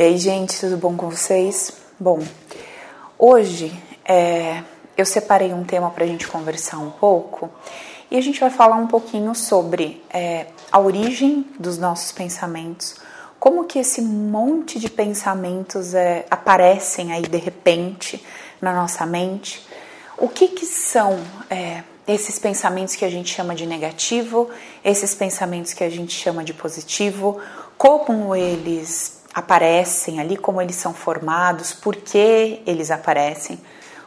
E aí, gente, tudo bom com vocês? Bom, hoje é, eu separei um tema para a gente conversar um pouco e a gente vai falar um pouquinho sobre é, a origem dos nossos pensamentos, como que esse monte de pensamentos é, aparecem aí de repente na nossa mente, o que que são é, esses pensamentos que a gente chama de negativo, esses pensamentos que a gente chama de positivo, como eles aparecem ali, como eles são formados, por que eles aparecem.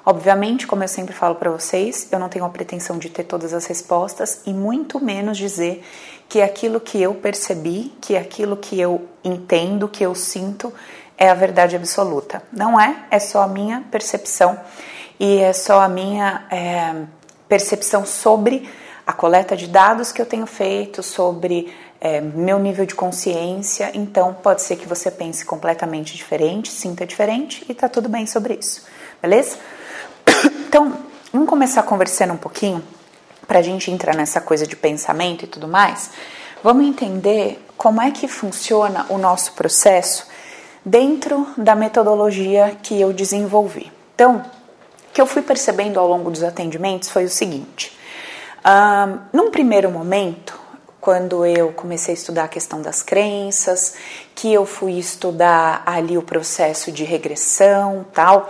Obviamente, como eu sempre falo para vocês, eu não tenho a pretensão de ter todas as respostas e muito menos dizer que aquilo que eu percebi, que aquilo que eu entendo, que eu sinto é a verdade absoluta. Não é, é só a minha percepção e é só a minha é, percepção sobre a coleta de dados que eu tenho feito, sobre é, meu nível de consciência, então pode ser que você pense completamente diferente, sinta diferente e tá tudo bem sobre isso, beleza? Então, vamos começar conversando um pouquinho para a gente entrar nessa coisa de pensamento e tudo mais. Vamos entender como é que funciona o nosso processo dentro da metodologia que eu desenvolvi. Então, o que eu fui percebendo ao longo dos atendimentos foi o seguinte: um, num primeiro momento, quando eu comecei a estudar a questão das crenças, que eu fui estudar ali o processo de regressão, tal,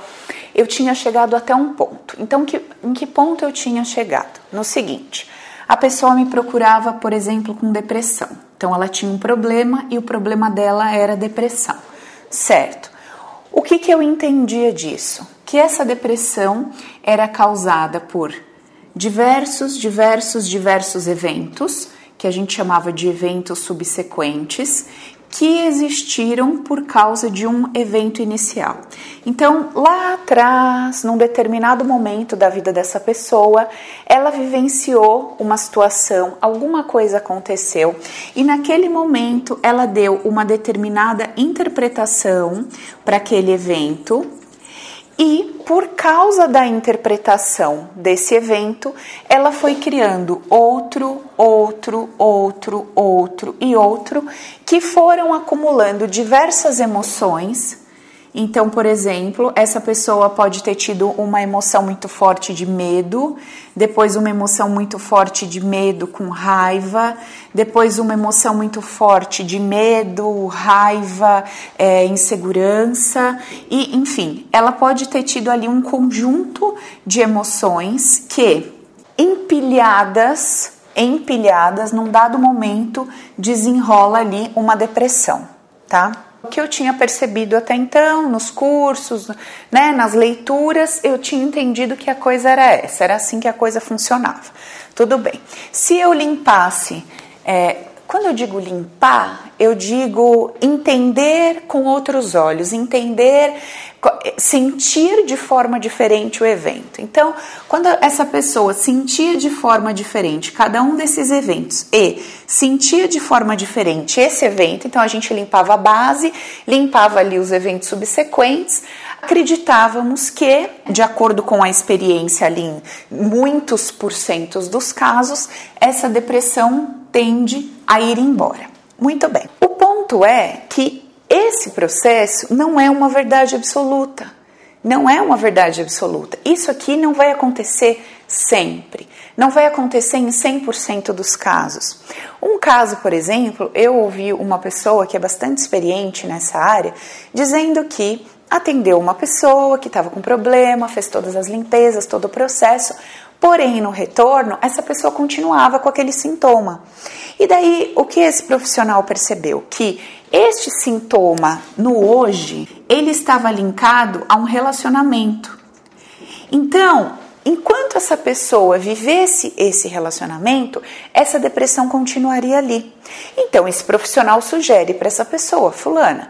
eu tinha chegado até um ponto. Então, que, em que ponto eu tinha chegado? No seguinte, a pessoa me procurava, por exemplo, com depressão. Então, ela tinha um problema e o problema dela era depressão, certo? O que, que eu entendia disso? Que essa depressão era causada por diversos, diversos, diversos eventos que a gente chamava de eventos subsequentes, que existiram por causa de um evento inicial. Então, lá atrás, num determinado momento da vida dessa pessoa, ela vivenciou uma situação, alguma coisa aconteceu, e naquele momento ela deu uma determinada interpretação para aquele evento, e por causa da interpretação desse evento, ela foi criando outro, outro, outro, outro e outro, que foram acumulando diversas emoções então, por exemplo, essa pessoa pode ter tido uma emoção muito forte de medo, depois uma emoção muito forte de medo com raiva, depois uma emoção muito forte de medo, raiva, é, insegurança, e enfim, ela pode ter tido ali um conjunto de emoções que, empilhadas, empilhadas, num dado momento, desenrola ali uma depressão, tá? Que eu tinha percebido até então, nos cursos, né, nas leituras, eu tinha entendido que a coisa era essa, era assim que a coisa funcionava. Tudo bem. Se eu limpasse é, quando eu digo limpar, eu digo entender com outros olhos, entender, sentir de forma diferente o evento. Então, quando essa pessoa sentir de forma diferente cada um desses eventos e sentir de forma diferente esse evento, então a gente limpava a base, limpava ali os eventos subsequentes, acreditávamos que, de acordo com a experiência ali em muitos porcentos dos casos, essa depressão tende a ir embora. Muito bem. O ponto é que esse processo não é uma verdade absoluta. Não é uma verdade absoluta. Isso aqui não vai acontecer sempre. Não vai acontecer em 100% dos casos. Um caso, por exemplo, eu ouvi uma pessoa que é bastante experiente nessa área dizendo que atendeu uma pessoa que estava com problema, fez todas as limpezas, todo o processo, porém no retorno essa pessoa continuava com aquele sintoma. E daí o que esse profissional percebeu? Que este sintoma no hoje, ele estava linkado a um relacionamento. Então, enquanto essa pessoa vivesse esse relacionamento, essa depressão continuaria ali. Então, esse profissional sugere para essa pessoa, fulana,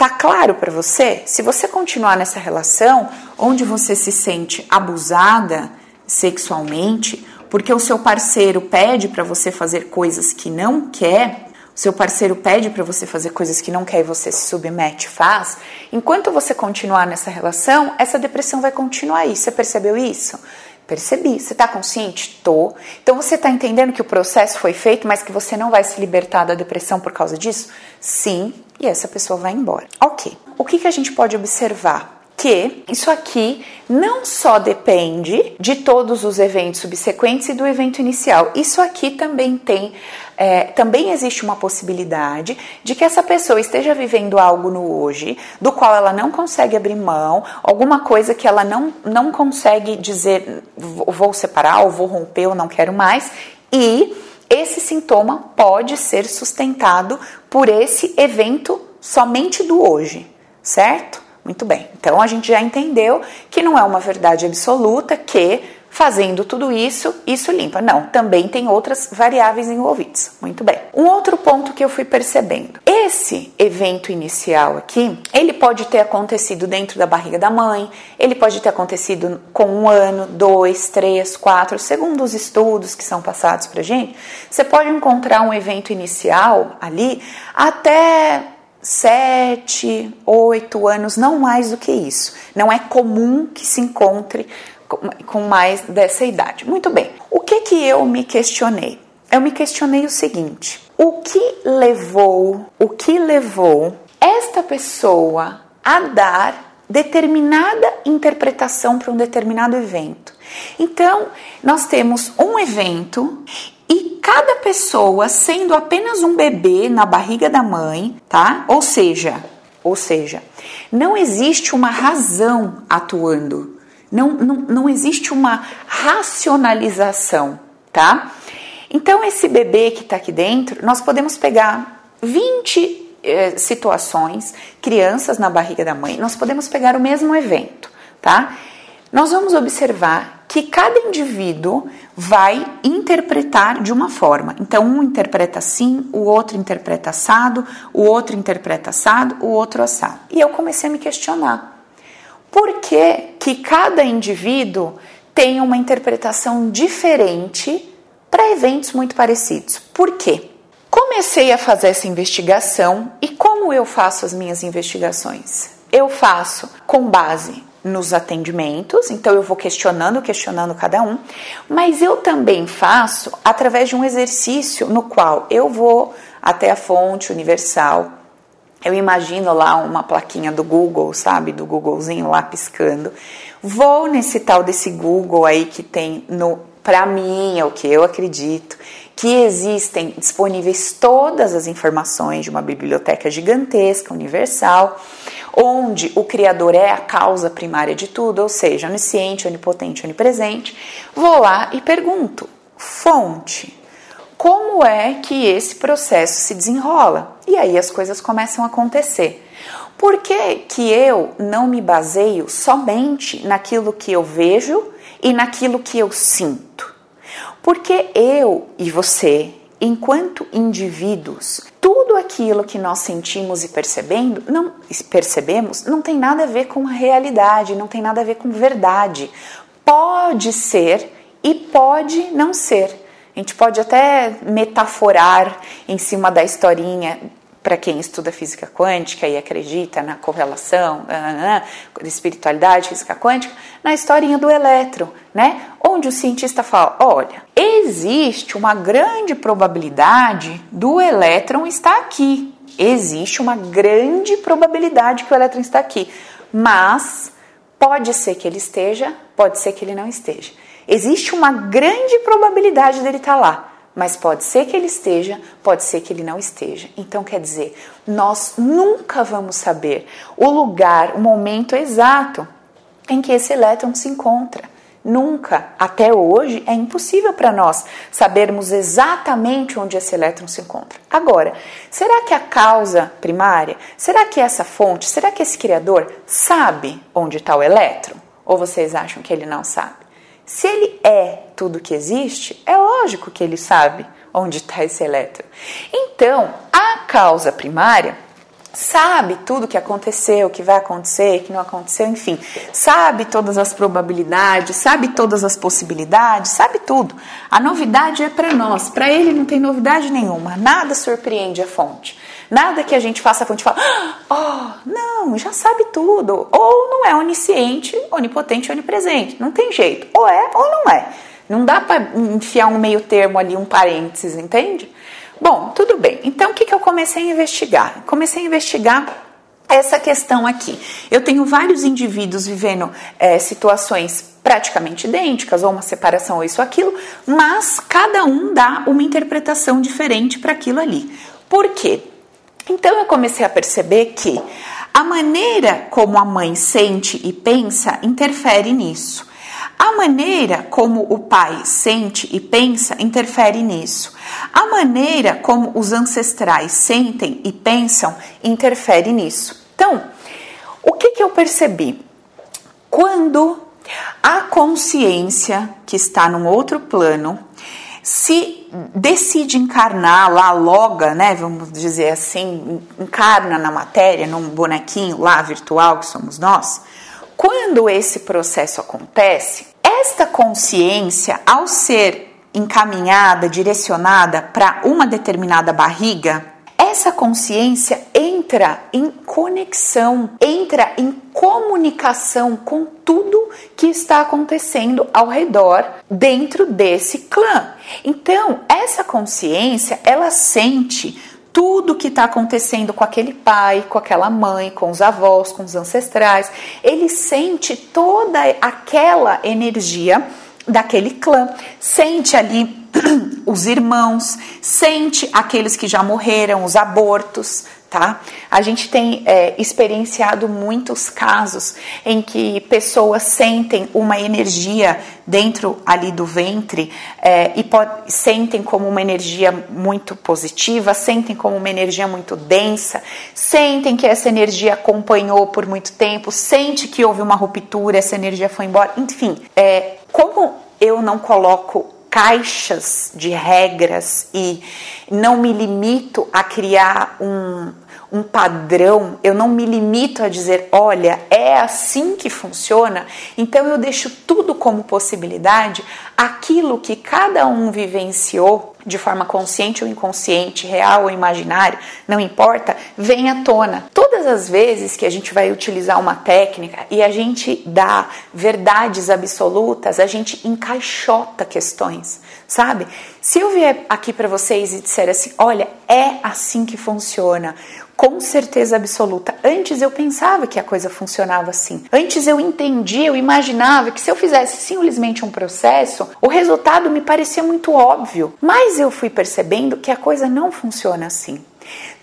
Tá claro para você? Se você continuar nessa relação onde você se sente abusada sexualmente, porque o seu parceiro pede para você fazer coisas que não quer, o seu parceiro pede para você fazer coisas que não quer e você se submete, faz. Enquanto você continuar nessa relação, essa depressão vai continuar aí. Você percebeu isso? Percebi. Você está consciente? Tô. Então você está entendendo que o processo foi feito, mas que você não vai se libertar da depressão por causa disso? Sim. E essa pessoa vai embora. Ok. O que, que a gente pode observar? Que isso aqui não só depende de todos os eventos subsequentes e do evento inicial. Isso aqui também tem, é, também existe uma possibilidade de que essa pessoa esteja vivendo algo no hoje, do qual ela não consegue abrir mão, alguma coisa que ela não, não consegue dizer vou separar, ou vou romper, ou não quero mais, e esse sintoma pode ser sustentado por esse evento somente do hoje, certo? Muito bem. Então a gente já entendeu que não é uma verdade absoluta que fazendo tudo isso, isso limpa. Não, também tem outras variáveis envolvidas. Muito bem. Um outro ponto que eu fui percebendo. Esse evento inicial aqui, ele pode ter acontecido dentro da barriga da mãe, ele pode ter acontecido com um ano, dois, três, quatro, segundo os estudos que são passados pra gente, você pode encontrar um evento inicial ali até sete, oito anos, não mais do que isso. Não é comum que se encontre com mais dessa idade. Muito bem. O que que eu me questionei? Eu me questionei o seguinte: o que levou, o que levou esta pessoa a dar determinada interpretação para um determinado evento? Então, nós temos um evento e cada pessoa sendo apenas um bebê na barriga da mãe, tá? Ou seja, ou seja, não existe uma razão atuando, não, não, não existe uma racionalização, tá? Então, esse bebê que está aqui dentro, nós podemos pegar 20 eh, situações, crianças na barriga da mãe, nós podemos pegar o mesmo evento, tá? Nós vamos observar que cada indivíduo vai interpretar de uma forma. Então, um interpreta assim, o outro interpreta assado, o outro interpreta assado, o outro assado. E eu comecei a me questionar. Por que, que cada indivíduo tem uma interpretação diferente para eventos muito parecidos? Por quê? Comecei a fazer essa investigação e como eu faço as minhas investigações? Eu faço com base nos atendimentos, então eu vou questionando, questionando cada um, mas eu também faço através de um exercício no qual eu vou até a fonte universal. Eu imagino lá uma plaquinha do Google, sabe, do Googlezinho lá piscando. Vou nesse tal desse Google aí que tem no para mim, é o que eu acredito, que existem disponíveis todas as informações de uma biblioteca gigantesca, universal onde o Criador é a causa primária de tudo, ou seja, onisciente, onipotente, onipresente, vou lá e pergunto: fonte, como é que esse processo se desenrola? E aí as coisas começam a acontecer. Por que, que eu não me baseio somente naquilo que eu vejo e naquilo que eu sinto? Porque eu e você, enquanto indivíduos, tudo aquilo que nós sentimos e percebendo, não percebemos, não tem nada a ver com a realidade, não tem nada a ver com verdade. Pode ser e pode não ser. A gente pode até metaforar em cima da historinha para quem estuda física quântica e acredita na correlação, da espiritualidade, física quântica, na historinha do elétron, né? Onde o cientista fala: olha, existe uma grande probabilidade do elétron estar aqui. Existe uma grande probabilidade que o elétron está aqui, mas pode ser que ele esteja, pode ser que ele não esteja. Existe uma grande probabilidade dele estar lá mas pode ser que ele esteja, pode ser que ele não esteja. Então, quer dizer, nós nunca vamos saber o lugar, o momento exato em que esse elétron se encontra. Nunca, até hoje, é impossível para nós sabermos exatamente onde esse elétron se encontra. Agora, será que a causa primária, será que essa fonte, será que esse criador sabe onde está o elétron? Ou vocês acham que ele não sabe? Se ele é tudo que existe, é lógico que ele sabe onde está esse elétron. Então, a causa primária sabe tudo que aconteceu, que vai acontecer, que não aconteceu, enfim, sabe todas as probabilidades, sabe todas as possibilidades, sabe tudo. A novidade é para nós, para ele não tem novidade nenhuma, nada surpreende a fonte. Nada que a gente faça a fonte fala, oh, não, já sabe tudo. Ou não é onisciente, onipotente, onipresente. Não tem jeito. Ou é ou não é. Não dá para enfiar um meio termo ali, um parênteses, entende? Bom, tudo bem. Então, o que, que eu comecei a investigar? Comecei a investigar essa questão aqui. Eu tenho vários indivíduos vivendo é, situações praticamente idênticas, ou uma separação, ou isso, aquilo, mas cada um dá uma interpretação diferente para aquilo ali. Por quê? Então eu comecei a perceber que a maneira como a mãe sente e pensa interfere nisso. A maneira como o pai sente e pensa interfere nisso. A maneira como os ancestrais sentem e pensam interfere nisso. Então, o que, que eu percebi? Quando a consciência que está num outro plano se decide encarnar lá, loga, né, vamos dizer assim, encarna na matéria, num bonequinho lá virtual que somos nós, quando esse processo acontece, esta consciência, ao ser encaminhada, direcionada para uma determinada barriga, essa consciência entra em conexão, entra em comunicação com tudo que está acontecendo ao redor dentro desse clã. Então, essa consciência, ela sente tudo que está acontecendo com aquele pai, com aquela mãe, com os avós, com os ancestrais. Ele sente toda aquela energia daquele clã, sente ali os irmãos, sente aqueles que já morreram, os abortos, tá? A gente tem é, experienciado muitos casos em que pessoas sentem uma energia dentro ali do ventre é, e pode, sentem como uma energia muito positiva, sentem como uma energia muito densa, sentem que essa energia acompanhou por muito tempo, sente que houve uma ruptura, essa energia foi embora, enfim, é, como eu não coloco caixas de regras e não me limito a criar um, um padrão, eu não me limito a dizer, olha, é assim que funciona, então eu deixo tudo como possibilidade, aquilo que cada um vivenciou de forma consciente ou inconsciente, real ou imaginário, não importa, vem à tona. Todas as vezes que a gente vai utilizar uma técnica e a gente dá verdades absolutas, a gente encaixota questões, sabe? Se eu vier aqui para vocês e disser assim, olha, é assim que funciona, com certeza absoluta. Antes eu pensava que a coisa funcionava assim. Antes eu entendia, eu imaginava que se eu fizesse simplesmente um processo, o resultado me parecia muito óbvio. Mas eu fui percebendo que a coisa não funciona assim.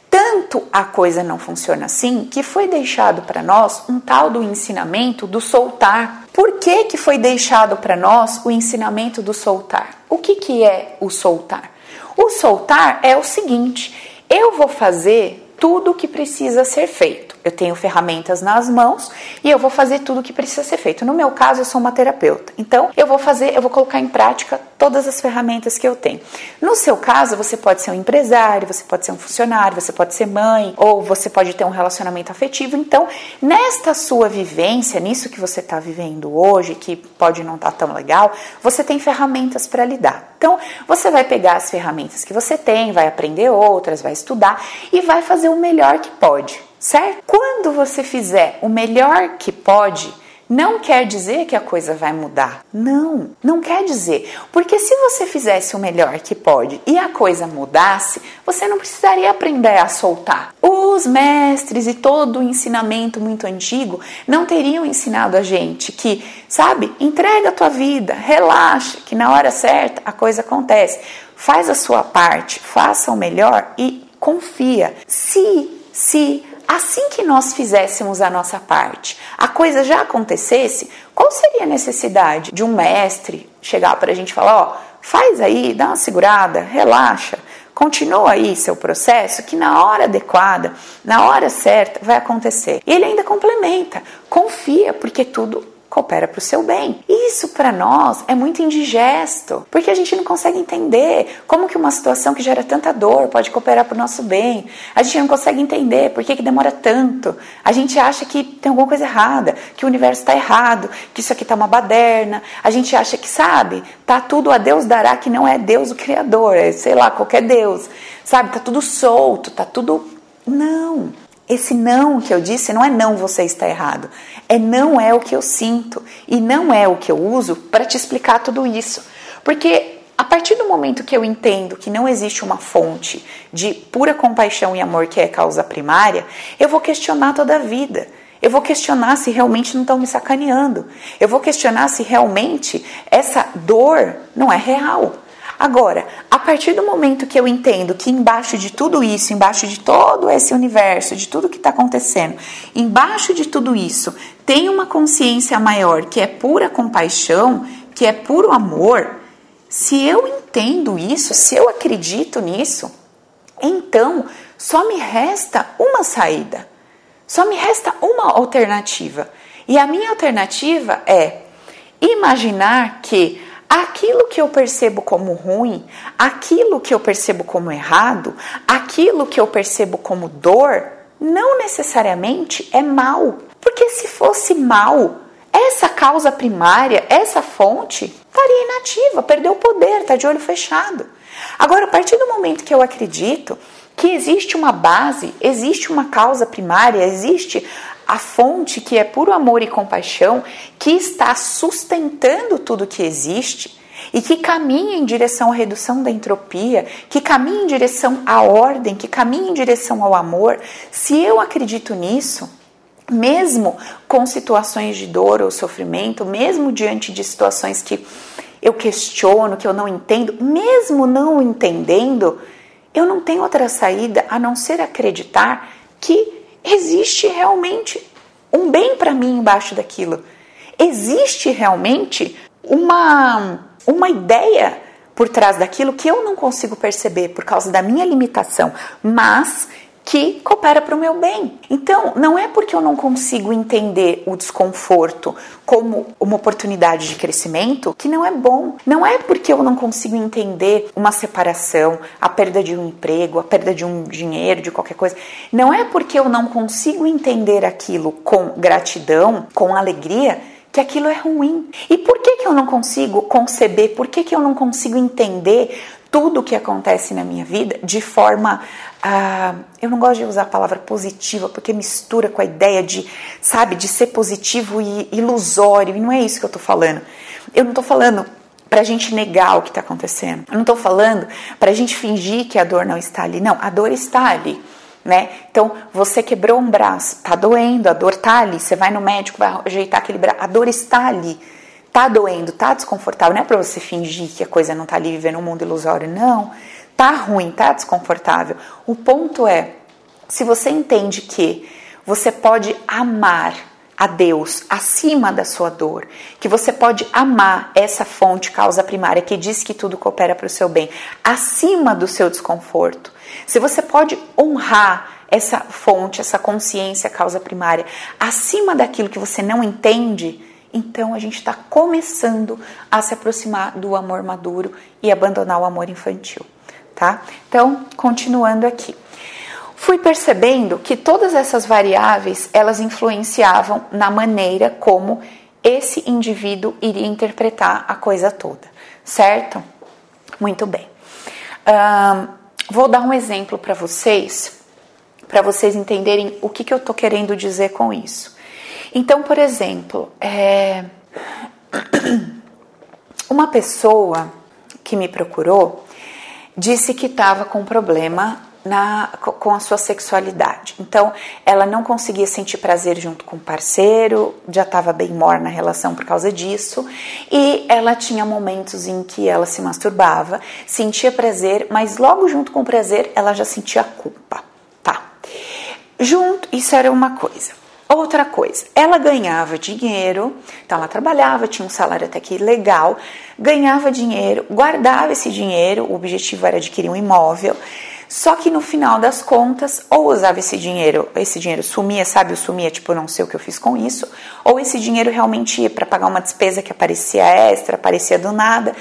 Tanto a coisa não funciona assim que foi deixado para nós um tal do ensinamento do soltar. Por que, que foi deixado para nós o ensinamento do soltar? O que, que é o soltar? O soltar é o seguinte: eu vou fazer tudo o que precisa ser feito. Eu tenho ferramentas nas mãos e eu vou fazer tudo o que precisa ser feito. No meu caso, eu sou uma terapeuta. Então, eu vou fazer, eu vou colocar em prática todas as ferramentas que eu tenho. No seu caso, você pode ser um empresário, você pode ser um funcionário, você pode ser mãe, ou você pode ter um relacionamento afetivo. Então, nesta sua vivência, nisso que você está vivendo hoje, que pode não estar tá tão legal, você tem ferramentas para lidar. Então, você vai pegar as ferramentas que você tem, vai aprender outras, vai estudar e vai fazer o melhor que pode certo? Quando você fizer o melhor que pode, não quer dizer que a coisa vai mudar. Não, não quer dizer. Porque se você fizesse o melhor que pode e a coisa mudasse, você não precisaria aprender a soltar. Os mestres e todo o ensinamento muito antigo não teriam ensinado a gente que, sabe, entrega a tua vida, relaxa, que na hora certa a coisa acontece. Faz a sua parte, faça o melhor e confia. Se, se assim que nós fizéssemos a nossa parte, a coisa já acontecesse, qual seria a necessidade de um mestre chegar para a gente e falar: ó, faz aí, dá uma segurada, relaxa, continua aí seu processo, que na hora adequada, na hora certa, vai acontecer. E ele ainda complementa: confia, porque tudo coopera para o seu bem. Isso para nós é muito indigesto, porque a gente não consegue entender como que uma situação que gera tanta dor pode cooperar para o nosso bem. A gente não consegue entender por que, que demora tanto. A gente acha que tem alguma coisa errada, que o universo está errado, que isso aqui está uma baderna. A gente acha que, sabe, tá tudo a Deus dará, que não é Deus o Criador, é sei lá, qualquer Deus. Sabe, tá tudo solto, tá tudo Não. Esse não que eu disse não é não você está errado. É não é o que eu sinto e não é o que eu uso para te explicar tudo isso. Porque a partir do momento que eu entendo que não existe uma fonte de pura compaixão e amor que é causa primária, eu vou questionar toda a vida. Eu vou questionar se realmente não estão me sacaneando. Eu vou questionar se realmente essa dor não é real. Agora, a partir do momento que eu entendo que embaixo de tudo isso, embaixo de todo esse universo, de tudo que está acontecendo, embaixo de tudo isso, tem uma consciência maior que é pura compaixão, que é puro amor. Se eu entendo isso, se eu acredito nisso, então só me resta uma saída, só me resta uma alternativa. E a minha alternativa é imaginar que aquilo que eu percebo como ruim, aquilo que eu percebo como errado, aquilo que eu percebo como dor, não necessariamente é mal. Porque se fosse mal, essa causa primária, essa fonte, estaria inativa, perdeu o poder, está de olho fechado. Agora, a partir do momento que eu acredito que existe uma base, existe uma causa primária, existe a fonte que é puro amor e compaixão, que está sustentando tudo que existe e que caminha em direção à redução da entropia, que caminha em direção à ordem, que caminha em direção ao amor, se eu acredito nisso, mesmo com situações de dor ou sofrimento, mesmo diante de situações que eu questiono, que eu não entendo, mesmo não entendendo, eu não tenho outra saída a não ser acreditar que existe realmente um bem para mim embaixo daquilo. Existe realmente uma, uma ideia por trás daquilo que eu não consigo perceber por causa da minha limitação, mas que coopera para o meu bem. Então, não é porque eu não consigo entender o desconforto como uma oportunidade de crescimento que não é bom. Não é porque eu não consigo entender uma separação, a perda de um emprego, a perda de um dinheiro, de qualquer coisa. Não é porque eu não consigo entender aquilo com gratidão, com alegria, que aquilo é ruim. E por que, que eu não consigo conceber, por que, que eu não consigo entender tudo o que acontece na minha vida de forma. Uh, eu não gosto de usar a palavra positiva porque mistura com a ideia de, sabe, de ser positivo e ilusório, e não é isso que eu tô falando. Eu não tô falando para a gente negar o que está acontecendo. Eu não estou falando para a gente fingir que a dor não está ali. Não, a dor está ali. Né? Então, você quebrou um braço, tá doendo, a dor tá ali. Você vai no médico, vai ajeitar aquele braço, a dor está ali tá doendo, tá desconfortável, não é para você fingir que a coisa não tá ali vivendo um mundo ilusório, não. Tá ruim, tá desconfortável. O ponto é, se você entende que você pode amar a Deus acima da sua dor, que você pode amar essa fonte, causa primária, que diz que tudo coopera para o seu bem, acima do seu desconforto. Se você pode honrar essa fonte, essa consciência, causa primária, acima daquilo que você não entende, então a gente está começando a se aproximar do amor maduro e abandonar o amor infantil, tá? Então, continuando aqui. Fui percebendo que todas essas variáveis, elas influenciavam na maneira como esse indivíduo iria interpretar a coisa toda, certo? Muito bem. Vou dar um exemplo para vocês, para vocês entenderem o que, que eu estou querendo dizer com isso. Então, por exemplo, é... uma pessoa que me procurou disse que estava com problema na, com a sua sexualidade. Então, ela não conseguia sentir prazer junto com o parceiro, já estava bem morna na relação por causa disso, e ela tinha momentos em que ela se masturbava, sentia prazer, mas logo junto com o prazer ela já sentia culpa. Tá. Junto, isso era uma coisa. Outra coisa, ela ganhava dinheiro, então ela trabalhava, tinha um salário até que legal, ganhava dinheiro, guardava esse dinheiro, o objetivo era adquirir um imóvel, só que no final das contas, ou usava esse dinheiro, esse dinheiro sumia, sabe, o sumia, tipo, não sei o que eu fiz com isso, ou esse dinheiro realmente ia para pagar uma despesa que aparecia extra, aparecia do nada,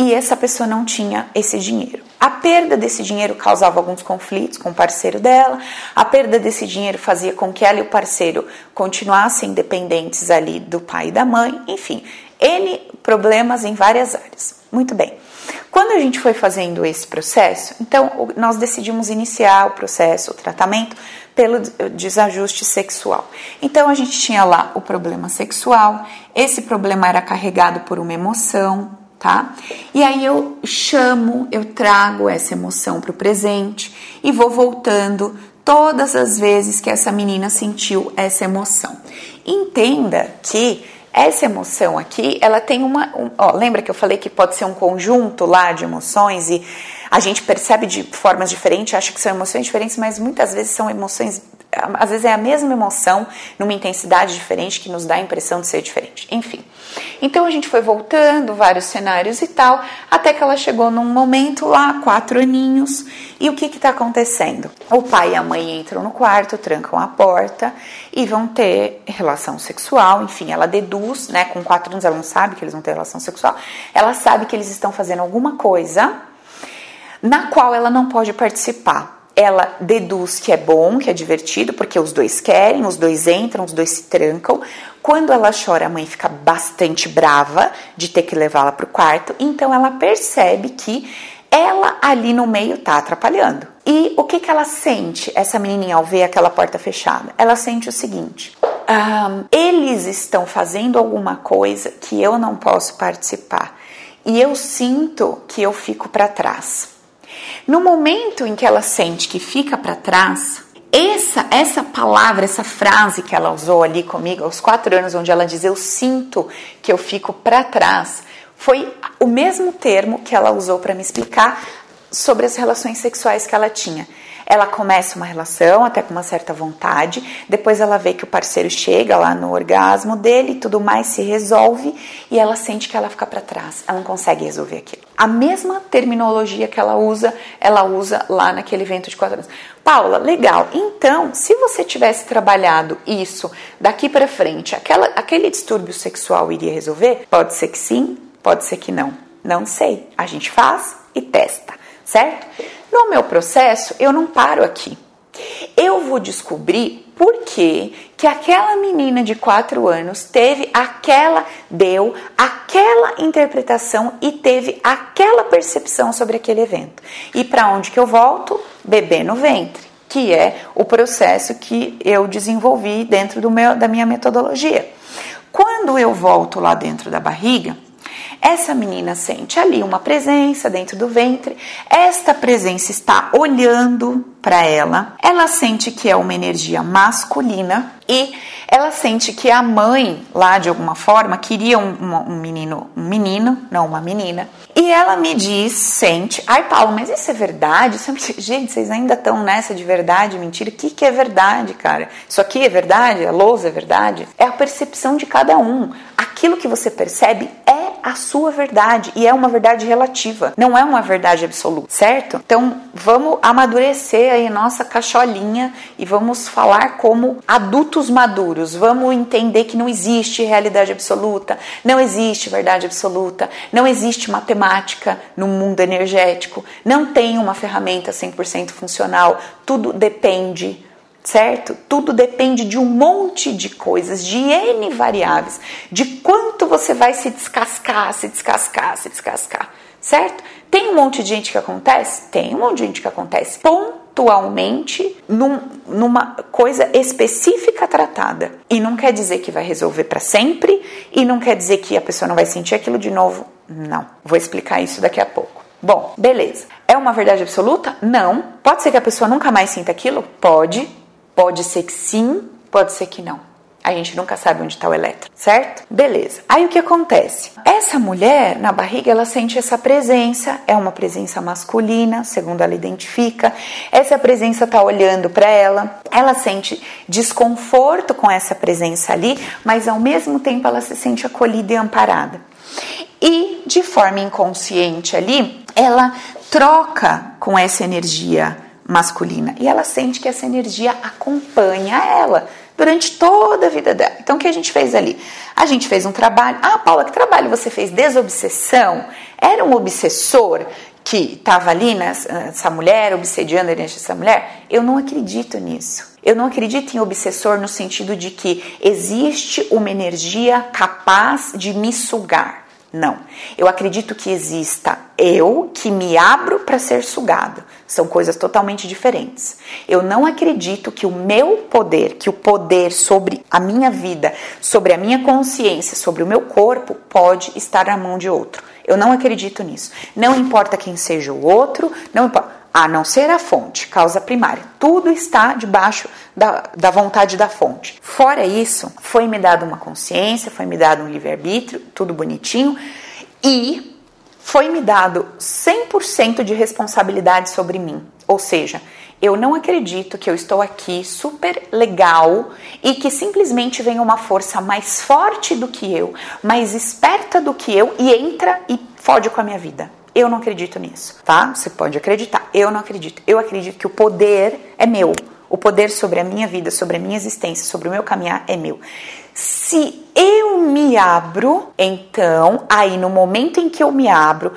e essa pessoa não tinha esse dinheiro. A perda desse dinheiro causava alguns conflitos com o parceiro dela, a perda desse dinheiro fazia com que ela e o parceiro continuassem dependentes ali do pai e da mãe, enfim, N problemas em várias áreas. Muito bem. Quando a gente foi fazendo esse processo, então nós decidimos iniciar o processo, o tratamento pelo desajuste sexual. Então a gente tinha lá o problema sexual, esse problema era carregado por uma emoção, tá? E aí eu chamo, eu trago essa emoção para o presente e vou voltando todas as vezes que essa menina sentiu essa emoção. Entenda que essa emoção aqui, ela tem uma. Um, ó, lembra que eu falei que pode ser um conjunto lá de emoções e a gente percebe de formas diferentes, acha que são emoções diferentes, mas muitas vezes são emoções. Às vezes é a mesma emoção, numa intensidade diferente, que nos dá a impressão de ser diferente. Enfim. Então a gente foi voltando, vários cenários e tal, até que ela chegou num momento lá, quatro aninhos, e o que está acontecendo? O pai e a mãe entram no quarto, trancam a porta e vão ter relação sexual, enfim, ela deduz, né, com quatro anos ela não sabe que eles vão ter relação sexual, ela sabe que eles estão fazendo alguma coisa na qual ela não pode participar ela deduz que é bom, que é divertido, porque os dois querem, os dois entram, os dois se trancam. Quando ela chora, a mãe fica bastante brava de ter que levá-la para o quarto, então ela percebe que ela ali no meio tá atrapalhando. E o que, que ela sente, essa menininha, ao ver aquela porta fechada? Ela sente o seguinte: um, eles estão fazendo alguma coisa que eu não posso participar. E eu sinto que eu fico para trás. No momento em que ela sente que fica para trás, essa, essa palavra, essa frase que ela usou ali comigo aos quatro anos, onde ela diz eu sinto que eu fico para trás, foi o mesmo termo que ela usou para me explicar sobre as relações sexuais que ela tinha. Ela começa uma relação até com uma certa vontade, depois ela vê que o parceiro chega lá no orgasmo dele, tudo mais se resolve e ela sente que ela fica para trás, ela não consegue resolver aquilo. A mesma terminologia que ela usa, ela usa lá naquele evento de quatro anos. Paula, legal. Então, se você tivesse trabalhado isso daqui para frente, aquela, aquele distúrbio sexual iria resolver? Pode ser que sim, pode ser que não. Não sei. A gente faz e testa, certo? No meu processo, eu não paro aqui. Eu vou descobrir por que, que aquela menina de 4 anos teve aquela, deu aquela interpretação e teve aquela percepção sobre aquele evento. E para onde que eu volto? Bebê no ventre, que é o processo que eu desenvolvi dentro do meu, da minha metodologia. Quando eu volto lá dentro da barriga, essa menina sente ali uma presença dentro do ventre, esta presença está olhando para ela, ela sente que é uma energia masculina e ela sente que a mãe, lá de alguma forma, queria um, um, um, menino, um menino, não uma menina. E ela me diz, sente, ai Paulo, mas isso é verdade? É... Gente, vocês ainda estão nessa de verdade, mentira? O que, que é verdade, cara? Isso aqui é verdade? A lousa é verdade? É a percepção de cada um. Aquilo que você percebe é a sua verdade e é uma verdade relativa, não é uma verdade absoluta, certo? Então vamos amadurecer aí nossa cacholinha e vamos falar como adultos maduros. Vamos entender que não existe realidade absoluta, não existe verdade absoluta, não existe matemática no mundo energético, não tem uma ferramenta 100% funcional, tudo depende certo? Tudo depende de um monte de coisas, de N variáveis, de quanto você vai se descascar, se descascar, se descascar, certo? Tem um monte de gente que acontece? Tem um monte de gente que acontece pontualmente num, numa coisa específica tratada. E não quer dizer que vai resolver para sempre, e não quer dizer que a pessoa não vai sentir aquilo de novo. Não. Vou explicar isso daqui a pouco. Bom, beleza. É uma verdade absoluta? Não. Pode ser que a pessoa nunca mais sinta aquilo? Pode. Pode ser que sim, pode ser que não. A gente nunca sabe onde está o elétron, certo? Beleza. Aí o que acontece? Essa mulher na barriga ela sente essa presença, é uma presença masculina, segundo ela identifica. Essa presença está olhando para ela, ela sente desconforto com essa presença ali, mas ao mesmo tempo ela se sente acolhida e amparada. E de forma inconsciente ali, ela troca com essa energia masculina e ela sente que essa energia acompanha ela durante toda a vida dela. Então, o que a gente fez ali? A gente fez um trabalho. Ah, Paula, que trabalho você fez? Desobsessão? Era um obsessor que estava ali, né, essa mulher, obsediando a energia dessa mulher? Eu não acredito nisso. Eu não acredito em obsessor no sentido de que existe uma energia capaz de me sugar. Não. Eu acredito que exista eu que me abro para ser sugado. São coisas totalmente diferentes. Eu não acredito que o meu poder, que o poder sobre a minha vida, sobre a minha consciência, sobre o meu corpo, pode estar na mão de outro. Eu não acredito nisso. Não importa quem seja o outro, não importa a não ser a fonte, causa primária. Tudo está debaixo da, da vontade da fonte. Fora isso, foi me dado uma consciência, foi me dado um livre-arbítrio, tudo bonitinho, e foi me dado 100% de responsabilidade sobre mim. Ou seja, eu não acredito que eu estou aqui super legal e que simplesmente vem uma força mais forte do que eu, mais esperta do que eu e entra e fode com a minha vida. Eu não acredito nisso, tá? Você pode acreditar. Eu não acredito. Eu acredito que o poder é meu. O poder sobre a minha vida, sobre a minha existência, sobre o meu caminhar é meu. Se eu me abro, então, aí no momento em que eu me abro,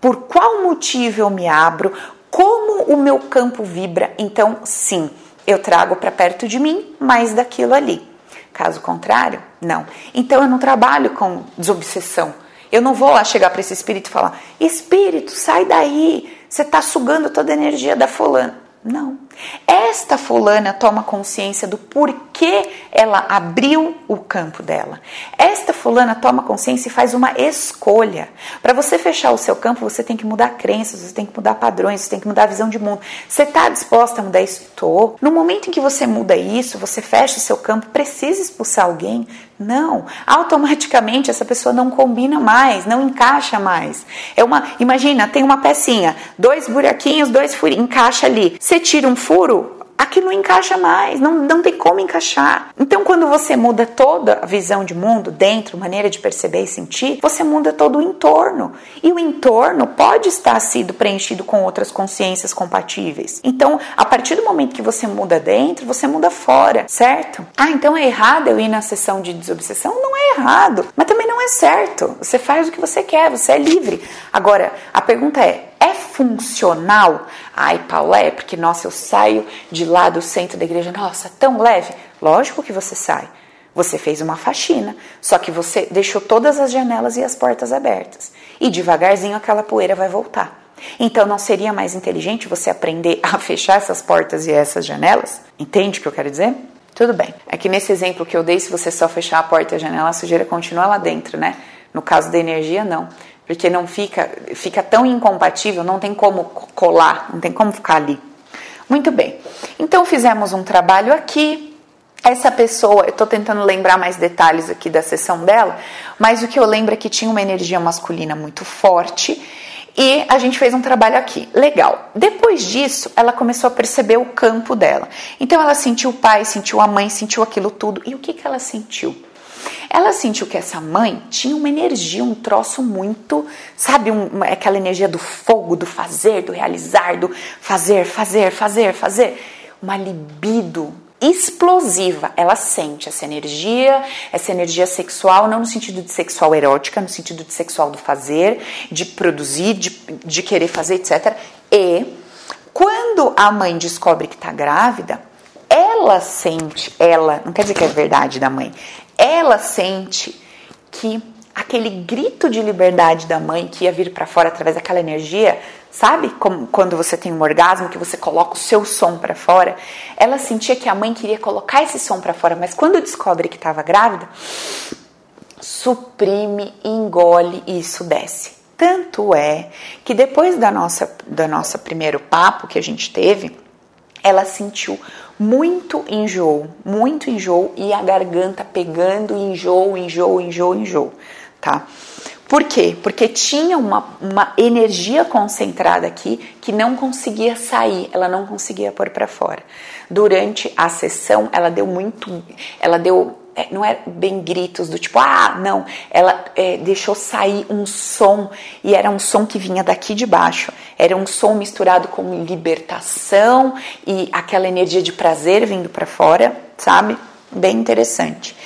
por qual motivo eu me abro, como o meu campo vibra, então sim, eu trago para perto de mim mais daquilo ali. Caso contrário, não. Então eu não trabalho com desobsessão. Eu não vou lá chegar para esse espírito e falar: Espírito, sai daí, você está sugando toda a energia da fulana. Não. Esta fulana toma consciência do porquê ela abriu o campo dela. Esta fulana toma consciência e faz uma escolha. Para você fechar o seu campo, você tem que mudar crenças, você tem que mudar padrões, você tem que mudar a visão de mundo. Você está disposta a mudar isso? Estou. No momento em que você muda isso, você fecha o seu campo, precisa expulsar alguém? Não. Automaticamente essa pessoa não combina mais, não encaixa mais. É uma, imagina, tem uma pecinha, dois buraquinhos, dois furinhos, encaixa ali. Você tira um furo, aquilo não encaixa mais, não, não tem como encaixar. Então, quando você muda toda a visão de mundo, dentro, maneira de perceber e sentir, você muda todo o entorno. E o entorno pode estar sido preenchido com outras consciências compatíveis. Então, a partir do momento que você muda dentro, você muda fora, certo? Ah, então é errado eu ir na sessão de desobsessão? Não é errado, mas também não é certo. Você faz o que você quer, você é livre. Agora, a pergunta é: é funcional? Ai, Paula, é porque, nossa, eu saio de lá do centro da igreja, nossa, tão leve. Lógico que você sai. Você fez uma faxina, só que você deixou todas as janelas e as portas abertas. E devagarzinho aquela poeira vai voltar. Então não seria mais inteligente você aprender a fechar essas portas e essas janelas? Entende o que eu quero dizer? Tudo bem. É que nesse exemplo que eu dei, se você só fechar a porta e a janela, a sujeira continua lá dentro, né? No caso da energia, não porque não fica, fica tão incompatível, não tem como colar, não tem como ficar ali. Muito bem. Então fizemos um trabalho aqui. Essa pessoa, eu estou tentando lembrar mais detalhes aqui da sessão dela, mas o que eu lembro é que tinha uma energia masculina muito forte e a gente fez um trabalho aqui. Legal. Depois disso, ela começou a perceber o campo dela. Então ela sentiu o pai, sentiu a mãe, sentiu aquilo tudo. E o que, que ela sentiu? Ela sentiu que essa mãe tinha uma energia, um troço muito, sabe, um, aquela energia do fogo, do fazer, do realizar, do fazer, fazer, fazer, fazer. Uma libido explosiva. Ela sente essa energia, essa energia sexual, não no sentido de sexual erótica, no sentido de sexual do fazer, de produzir, de, de querer fazer, etc. E quando a mãe descobre que está grávida, ela sente, ela, não quer dizer que é verdade da mãe, ela sente que aquele grito de liberdade da mãe que ia vir para fora através daquela energia, sabe? Como quando você tem um orgasmo que você coloca o seu som para fora, ela sentia que a mãe queria colocar esse som para fora, mas quando descobre que estava grávida, suprime, engole e isso desce. Tanto é que depois da nossa, da nossa primeiro papo que a gente teve, ela sentiu muito enjoo, muito enjoo e a garganta pegando, enjoo, enjoo, enjoo, enjoo, tá? Por quê? Porque tinha uma, uma energia concentrada aqui que não conseguia sair, ela não conseguia pôr para fora. Durante a sessão, ela deu muito, ela deu não é bem gritos do tipo, ah, não, ela é, deixou sair um som e era um som que vinha daqui de baixo, era um som misturado com libertação e aquela energia de prazer vindo para fora, sabe? Bem interessante.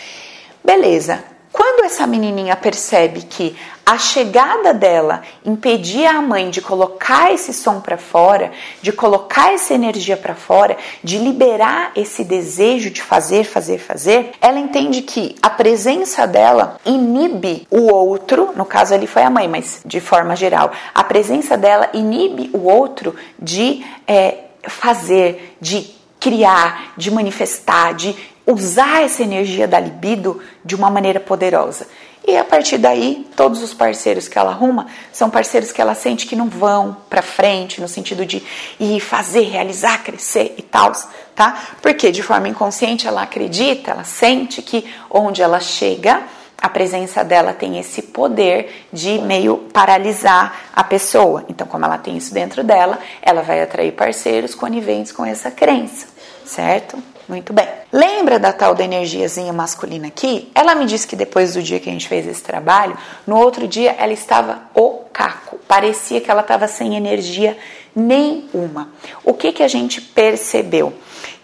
Beleza. Quando essa menininha percebe que a chegada dela impedia a mãe de colocar esse som para fora, de colocar essa energia para fora, de liberar esse desejo de fazer, fazer, fazer, ela entende que a presença dela inibe o outro, no caso ali foi a mãe, mas de forma geral, a presença dela inibe o outro de é, fazer, de criar, de manifestar, de usar essa energia da libido de uma maneira poderosa. E a partir daí, todos os parceiros que ela arruma são parceiros que ela sente que não vão para frente, no sentido de ir fazer, realizar, crescer e tal, tá? Porque de forma inconsciente ela acredita, ela sente que onde ela chega, a presença dela tem esse poder de meio paralisar a pessoa. Então, como ela tem isso dentro dela, ela vai atrair parceiros coniventes com essa crença, certo? Muito bem. Lembra da tal da energiazinha masculina aqui? Ela me disse que depois do dia que a gente fez esse trabalho, no outro dia ela estava o caco. Parecia que ela estava sem energia nenhuma. O que que a gente percebeu?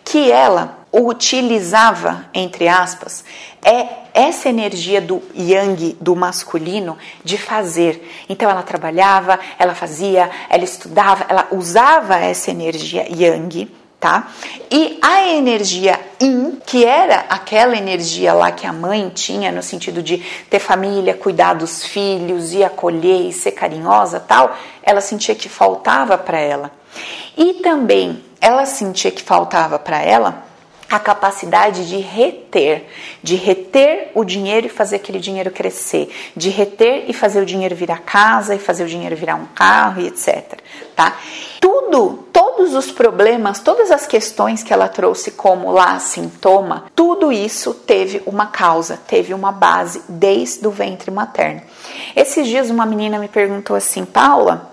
Que ela utilizava, entre aspas, é essa energia do yang, do masculino, de fazer. Então ela trabalhava, ela fazia, ela estudava, ela usava essa energia yang tá? E a energia yin, que era aquela energia lá que a mãe tinha no sentido de ter família, cuidar dos filhos e acolher e ser carinhosa, tal, ela sentia que faltava para ela. E também ela sentia que faltava para ela a capacidade de reter, de reter o dinheiro e fazer aquele dinheiro crescer, de reter e fazer o dinheiro virar casa e fazer o dinheiro virar um carro e etc, tá? Tudo, todos os problemas, todas as questões que ela trouxe como lá sintoma, tudo isso teve uma causa, teve uma base desde o ventre materno. Esses dias uma menina me perguntou assim, Paula,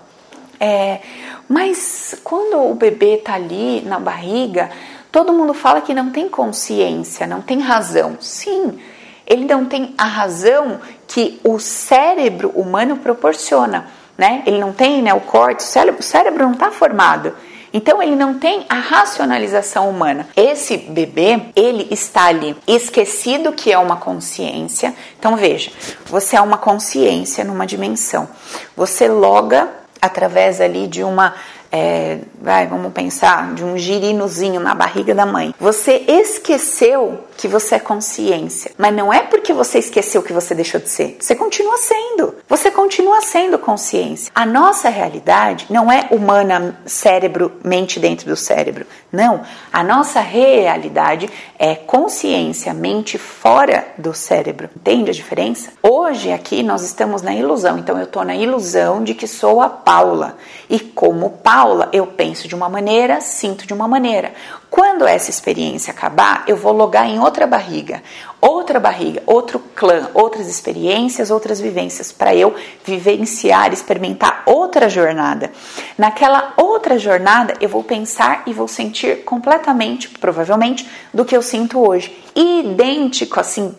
é, mas quando o bebê tá ali na barriga, Todo mundo fala que não tem consciência, não tem razão. Sim, ele não tem a razão que o cérebro humano proporciona, né? Ele não tem né, o corte, o cérebro, o cérebro não está formado. Então ele não tem a racionalização humana. Esse bebê, ele está ali esquecido que é uma consciência. Então veja, você é uma consciência numa dimensão. Você loga através ali de uma é, vai, vamos pensar, de um girinozinho na barriga da mãe. Você esqueceu que você é consciência, mas não é porque você esqueceu que você deixou de ser. Você continua sendo. Você continua sendo consciência. A nossa realidade não é humana, cérebro, mente dentro do cérebro. Não. A nossa realidade é consciência, mente fora do cérebro. Entende a diferença? Hoje aqui nós estamos na ilusão. Então eu estou na ilusão de que sou a Paula. E como Paula, aula, eu penso de uma maneira, sinto de uma maneira. Quando essa experiência acabar, eu vou logar em outra barriga, outra barriga, outro clã, outras experiências, outras vivências, para eu vivenciar, experimentar outra jornada. Naquela outra jornada, eu vou pensar e vou sentir completamente, provavelmente, do que eu sinto hoje. Idêntico, assim,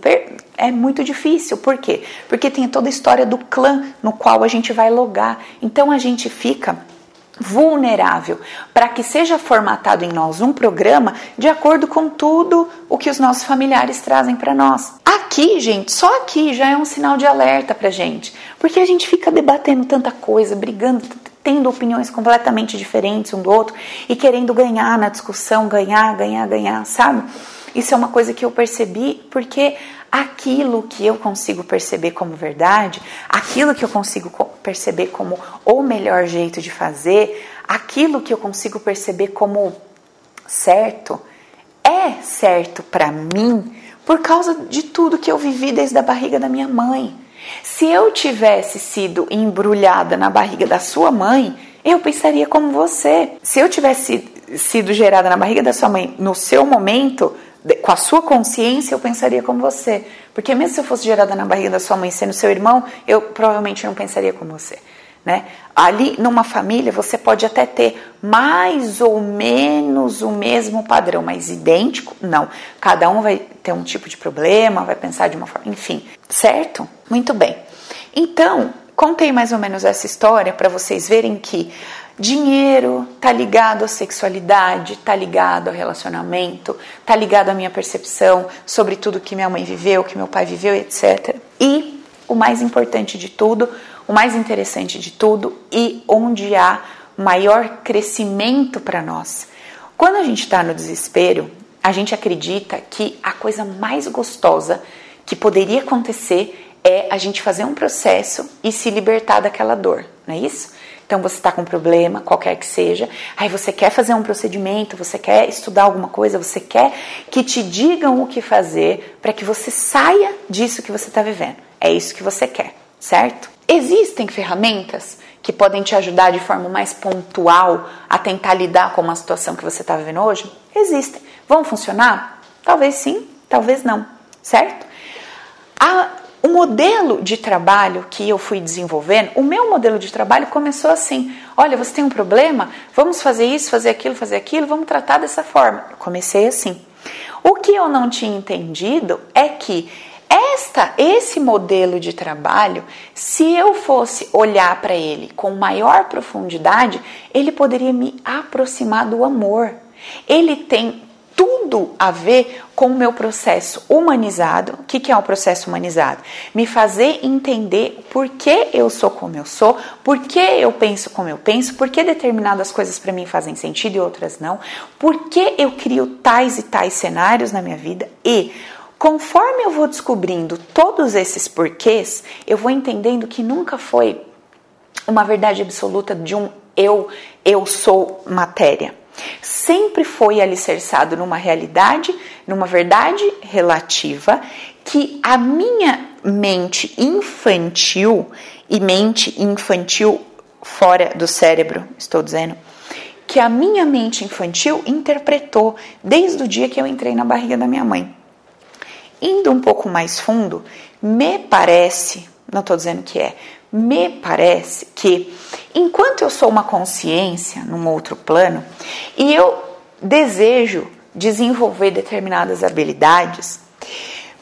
é muito difícil. Por quê? Porque tem toda a história do clã no qual a gente vai logar. Então a gente fica vulnerável, para que seja formatado em nós um programa de acordo com tudo o que os nossos familiares trazem para nós. Aqui, gente, só aqui já é um sinal de alerta para gente, porque a gente fica debatendo tanta coisa, brigando, tendo opiniões completamente diferentes um do outro e querendo ganhar na discussão, ganhar, ganhar, ganhar, sabe? Isso é uma coisa que eu percebi porque aquilo que eu consigo perceber como verdade, aquilo que eu consigo perceber como o melhor jeito de fazer, aquilo que eu consigo perceber como certo, é certo para mim por causa de tudo que eu vivi desde a barriga da minha mãe. Se eu tivesse sido embrulhada na barriga da sua mãe, eu pensaria como você. Se eu tivesse sido gerada na barriga da sua mãe no seu momento, com a sua consciência, eu pensaria como você. Porque mesmo se eu fosse gerada na barriga da sua mãe sendo seu irmão, eu provavelmente não pensaria como você. Né? Ali numa família você pode até ter mais ou menos o mesmo padrão, mas idêntico, não. Cada um vai ter um tipo de problema, vai pensar de uma forma, enfim, certo? Muito bem. Então, contei mais ou menos essa história para vocês verem que Dinheiro tá ligado à sexualidade, tá ligado ao relacionamento, tá ligado à minha percepção sobre tudo que minha mãe viveu, que meu pai viveu, etc. E o mais importante de tudo, o mais interessante de tudo e onde há maior crescimento para nós. Quando a gente está no desespero, a gente acredita que a coisa mais gostosa que poderia acontecer é a gente fazer um processo e se libertar daquela dor, não é isso? Então você está com um problema, qualquer que seja, aí você quer fazer um procedimento, você quer estudar alguma coisa, você quer que te digam o que fazer para que você saia disso que você está vivendo. É isso que você quer, certo? Existem ferramentas que podem te ajudar de forma mais pontual a tentar lidar com uma situação que você está vivendo hoje? Existem. Vão funcionar? Talvez sim, talvez não, certo? A o modelo de trabalho que eu fui desenvolvendo, o meu modelo de trabalho começou assim: olha, você tem um problema, vamos fazer isso, fazer aquilo, fazer aquilo, vamos tratar dessa forma. Comecei assim. O que eu não tinha entendido é que esta, esse modelo de trabalho, se eu fosse olhar para ele com maior profundidade, ele poderia me aproximar do amor. Ele tem tudo a ver com o meu processo humanizado. O que, que é um processo humanizado? Me fazer entender por que eu sou como eu sou, por que eu penso como eu penso, por que determinadas coisas para mim fazem sentido e outras não, por que eu crio tais e tais cenários na minha vida e conforme eu vou descobrindo todos esses porquês, eu vou entendendo que nunca foi uma verdade absoluta de um eu, eu sou matéria sempre foi alicerçado numa realidade, numa verdade relativa que a minha mente infantil e mente infantil fora do cérebro, estou dizendo, que a minha mente infantil interpretou desde o dia que eu entrei na barriga da minha mãe. Indo um pouco mais fundo, me parece, não estou dizendo que é, me parece que enquanto eu sou uma consciência num outro plano e eu desejo desenvolver determinadas habilidades,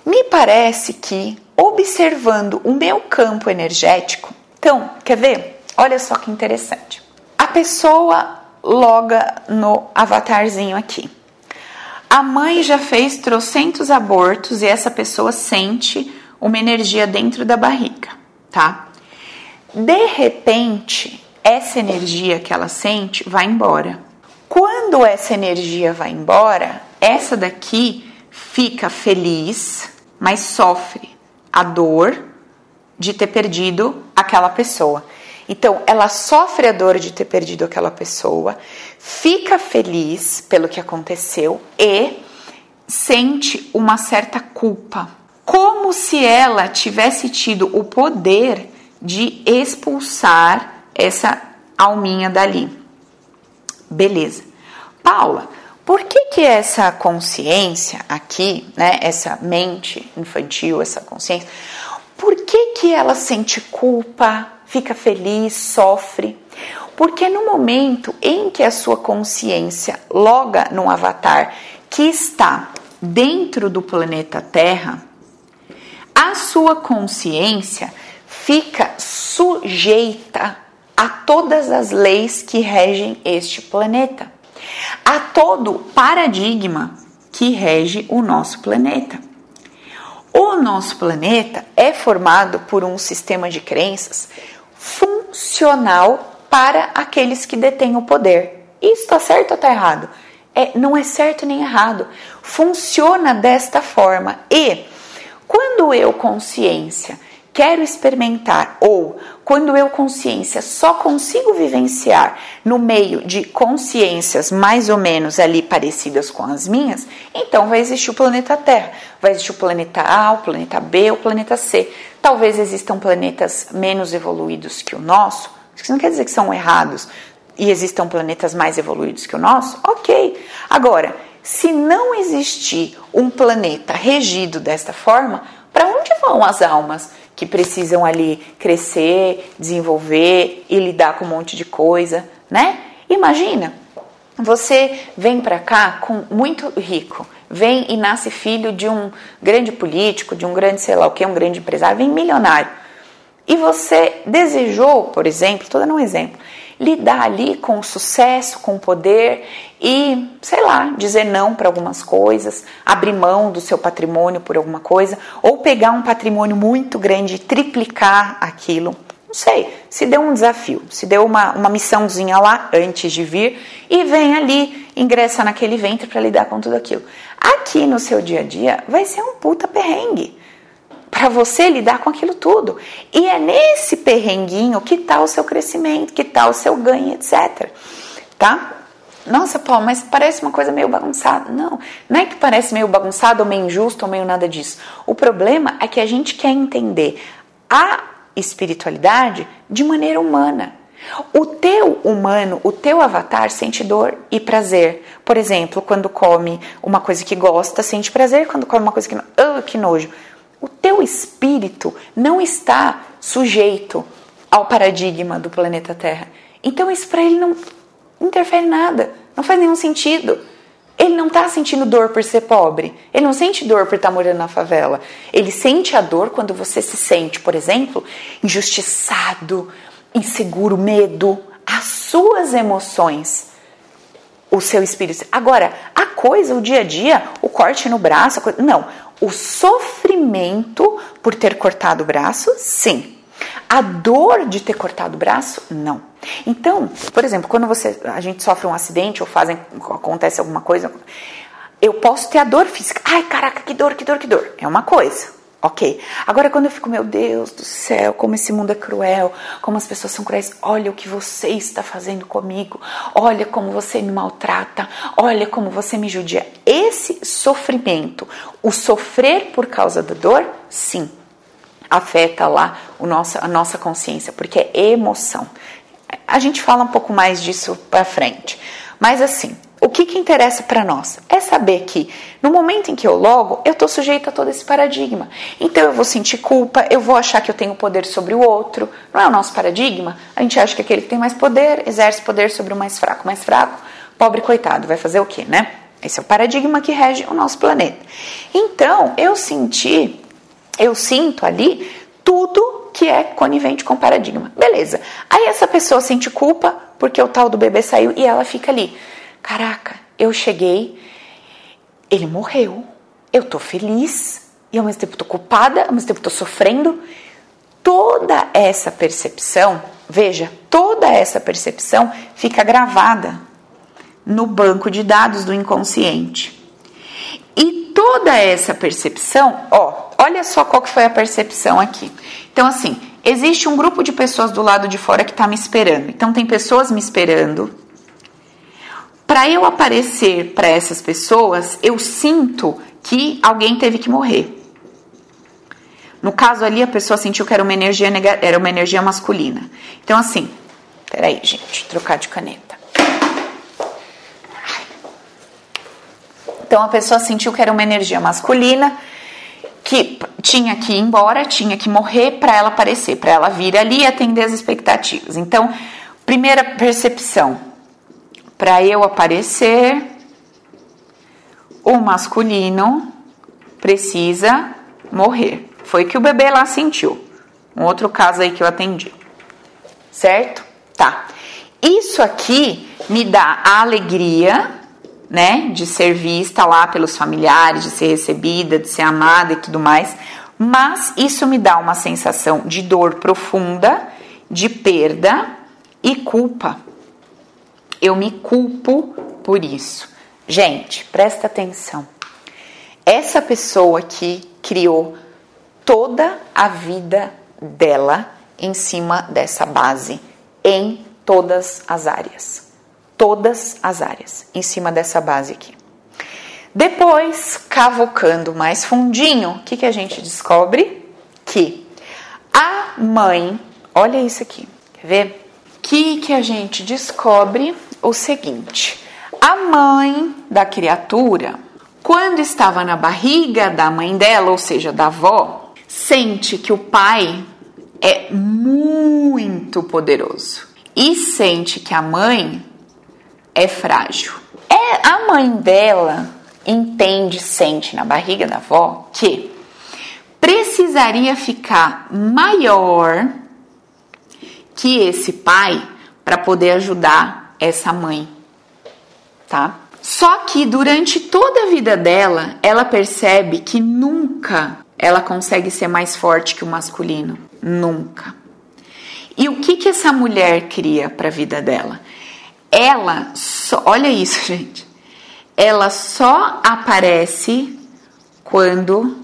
me parece que observando o meu campo energético, então, quer ver? Olha só que interessante. A pessoa loga no avatarzinho aqui. A mãe já fez trocentos abortos e essa pessoa sente uma energia dentro da barriga, tá? De repente, essa energia que ela sente vai embora. Quando essa energia vai embora, essa daqui fica feliz, mas sofre a dor de ter perdido aquela pessoa. Então, ela sofre a dor de ter perdido aquela pessoa, fica feliz pelo que aconteceu e sente uma certa culpa, como se ela tivesse tido o poder de expulsar essa alminha dali. Beleza. Paula, por que que essa consciência aqui, né, essa mente infantil, essa consciência, por que que ela sente culpa, fica feliz, sofre? Porque no momento em que a sua consciência loga num avatar que está dentro do planeta Terra, a sua consciência fica sujeita a todas as leis que regem este planeta, a todo paradigma que rege o nosso planeta. O nosso planeta é formado por um sistema de crenças funcional para aqueles que detêm o poder. Isso está certo ou está errado? É, não é certo nem errado. Funciona desta forma. E quando eu, consciência, quero experimentar ou quando eu consciência só consigo vivenciar no meio de consciências mais ou menos ali parecidas com as minhas, então vai existir o planeta Terra, vai existir o planeta A, o planeta B, o planeta C. Talvez existam planetas menos evoluídos que o nosso, isso não quer dizer que são errados e existam planetas mais evoluídos que o nosso, ok. Agora, se não existir um planeta regido desta forma, para onde vão as almas que precisam ali crescer, desenvolver e lidar com um monte de coisa, né? Imagina, você vem para cá com muito rico, vem e nasce filho de um grande político, de um grande sei lá o que, um grande empresário, vem milionário. E você desejou, por exemplo, estou dando um exemplo, lidar ali com sucesso, com poder e, sei lá, dizer não para algumas coisas, abrir mão do seu patrimônio por alguma coisa, ou pegar um patrimônio muito grande e triplicar aquilo. Não sei, se deu um desafio, se deu uma, uma missãozinha lá antes de vir e vem ali, ingressa naquele ventre para lidar com tudo aquilo. Aqui no seu dia a dia vai ser um puta perrengue para você lidar com aquilo tudo. E é nesse perrenguinho que está o seu crescimento, que está o seu ganho, etc. Tá? Nossa, Paulo, mas parece uma coisa meio bagunçada. Não, não é que parece meio bagunçado, ou meio injusto, ou meio nada disso. O problema é que a gente quer entender a espiritualidade de maneira humana. O teu humano, o teu avatar sente dor e prazer. Por exemplo, quando come uma coisa que gosta, sente prazer, quando come uma coisa que não, oh, que nojo. O teu espírito não está sujeito ao paradigma do planeta Terra. Então isso para ele não interfere nada, não faz nenhum sentido. Ele não está sentindo dor por ser pobre. Ele não sente dor por estar tá morando na favela. Ele sente a dor quando você se sente, por exemplo, injustiçado, inseguro, medo, as suas emoções, o seu espírito. Agora, a coisa, o dia a dia, o corte no braço, coisa, não. O sofrimento por ter cortado o braço, sim. A dor de ter cortado o braço, não. Então, por exemplo, quando você, a gente sofre um acidente ou fazem, acontece alguma coisa, eu posso ter a dor física. Ai, caraca, que dor, que dor, que dor. É uma coisa. Ok. Agora, quando eu fico, meu Deus do céu, como esse mundo é cruel, como as pessoas são cruéis, olha o que você está fazendo comigo, olha como você me maltrata, olha como você me judia. Esse sofrimento, o sofrer por causa da dor, sim, afeta lá o nosso, a nossa consciência, porque é emoção. A gente fala um pouco mais disso para frente. Mas assim, o que, que interessa para nós? É saber que no momento em que eu logo, eu estou sujeito a todo esse paradigma. Então eu vou sentir culpa, eu vou achar que eu tenho poder sobre o outro. Não é o nosso paradigma? A gente acha que aquele que tem mais poder exerce poder sobre o mais fraco. Mais fraco, pobre coitado, vai fazer o quê, né? Esse é o paradigma que rege o nosso planeta. Então, eu senti, eu sinto ali tudo que é conivente com o paradigma. Beleza. Aí essa pessoa sente culpa porque o tal do bebê saiu e ela fica ali. Caraca, eu cheguei, ele morreu, eu tô feliz e ao mesmo tempo tô culpada, ao mesmo tempo tô sofrendo. Toda essa percepção, veja, toda essa percepção fica gravada no banco de dados do inconsciente. E toda essa percepção, ó, olha só qual que foi a percepção aqui. Então, assim, existe um grupo de pessoas do lado de fora que está me esperando. Então, tem pessoas me esperando para eu aparecer para essas pessoas, eu sinto que alguém teve que morrer. No caso ali, a pessoa sentiu que era uma energia era uma energia masculina. Então, assim, peraí, gente, trocar de caneta. Então, a pessoa sentiu que era uma energia masculina, que tinha que ir embora, tinha que morrer para ela aparecer, para ela vir ali e atender as expectativas. Então, primeira percepção, para eu aparecer, o masculino precisa morrer. Foi que o bebê lá sentiu. Um outro caso aí que eu atendi. Certo? Tá. Isso aqui me dá a alegria, né, de ser vista lá pelos familiares, de ser recebida, de ser amada e tudo mais. Mas isso me dá uma sensação de dor profunda, de perda e culpa. Eu me culpo por isso. Gente, presta atenção. Essa pessoa que criou toda a vida dela em cima dessa base, em todas as áreas. Todas as áreas, em cima dessa base aqui. Depois, cavocando mais fundinho, o que, que a gente descobre? Que a mãe, olha isso aqui, quer ver? Que que a gente descobre o seguinte: a mãe da criatura, quando estava na barriga da mãe dela, ou seja, da avó, sente que o pai é muito poderoso e sente que a mãe é frágil. É a mãe dela entende, sente na barriga da avó que precisaria ficar maior que esse pai para poder ajudar essa mãe, tá? Só que durante toda a vida dela, ela percebe que nunca ela consegue ser mais forte que o masculino, nunca. E o que que essa mulher cria para a vida dela? Ela só, olha isso, gente. Ela só aparece quando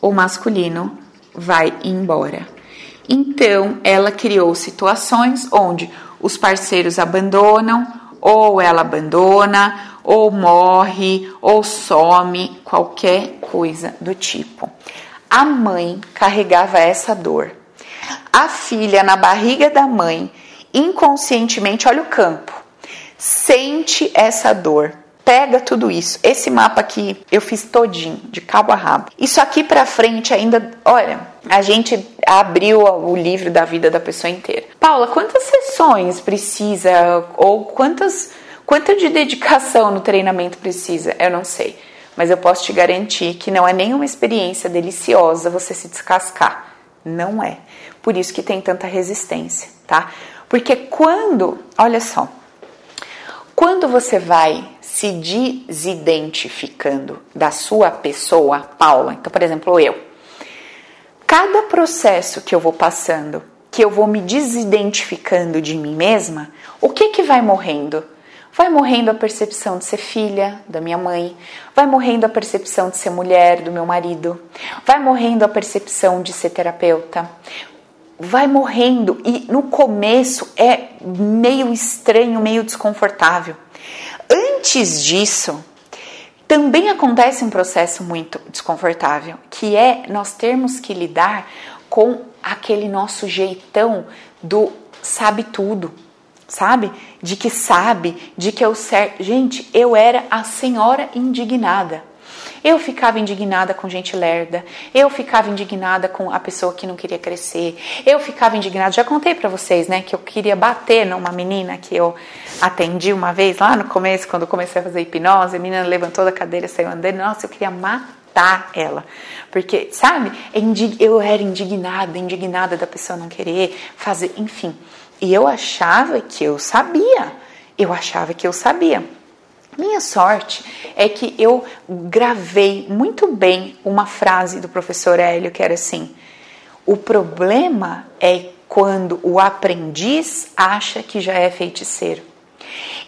o masculino vai embora. Então, ela criou situações onde os parceiros abandonam, ou ela abandona, ou morre, ou some, qualquer coisa do tipo. A mãe carregava essa dor. A filha na barriga da mãe, inconscientemente, olha o campo, sente essa dor pega tudo isso. Esse mapa aqui eu fiz todinho, de cabo a rabo. Isso aqui para frente ainda, olha, a gente abriu o livro da vida da pessoa inteira. Paula, quantas sessões precisa ou quantas quanta de dedicação no treinamento precisa? Eu não sei, mas eu posso te garantir que não é nenhuma experiência deliciosa você se descascar. Não é. Por isso que tem tanta resistência, tá? Porque quando, olha só, quando você vai se desidentificando da sua pessoa, Paula, então, por exemplo, eu, cada processo que eu vou passando, que eu vou me desidentificando de mim mesma, o que que vai morrendo? Vai morrendo a percepção de ser filha da minha mãe, vai morrendo a percepção de ser mulher do meu marido, vai morrendo a percepção de ser terapeuta, vai morrendo e no começo é meio estranho, meio desconfortável. Antes disso, também acontece um processo muito desconfortável, que é nós termos que lidar com aquele nosso jeitão do sabe tudo, sabe? De que sabe, de que eu certo. Gente, eu era a senhora indignada. Eu ficava indignada com gente lerda, eu ficava indignada com a pessoa que não queria crescer, eu ficava indignada. Já contei para vocês, né, que eu queria bater numa menina que eu atendi uma vez lá no começo, quando comecei a fazer hipnose, a menina levantou da cadeira, saiu andando, nossa, eu queria matar ela. Porque, sabe, é eu era indignada, indignada da pessoa não querer fazer, enfim. E eu achava que eu sabia. Eu achava que eu sabia. Minha sorte é que eu gravei muito bem uma frase do professor Hélio que era assim: o problema é quando o aprendiz acha que já é feiticeiro.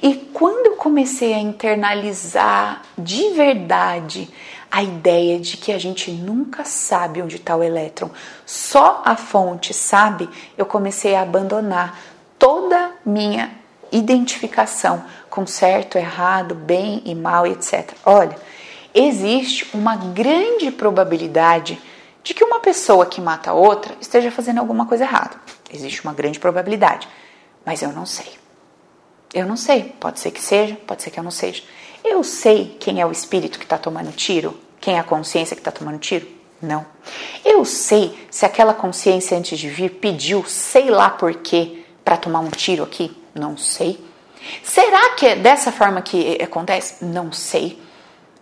E quando eu comecei a internalizar de verdade a ideia de que a gente nunca sabe onde está o elétron, só a fonte sabe, eu comecei a abandonar toda minha identificação com certo, errado, bem e mal, etc. Olha, existe uma grande probabilidade de que uma pessoa que mata outra esteja fazendo alguma coisa errada. Existe uma grande probabilidade, mas eu não sei. Eu não sei. Pode ser que seja, pode ser que eu não seja. Eu sei quem é o espírito que está tomando tiro, quem é a consciência que está tomando tiro? Não. Eu sei se aquela consciência antes de vir pediu, sei lá por quê, para tomar um tiro aqui? Não sei. Será que é dessa forma que acontece? Não sei.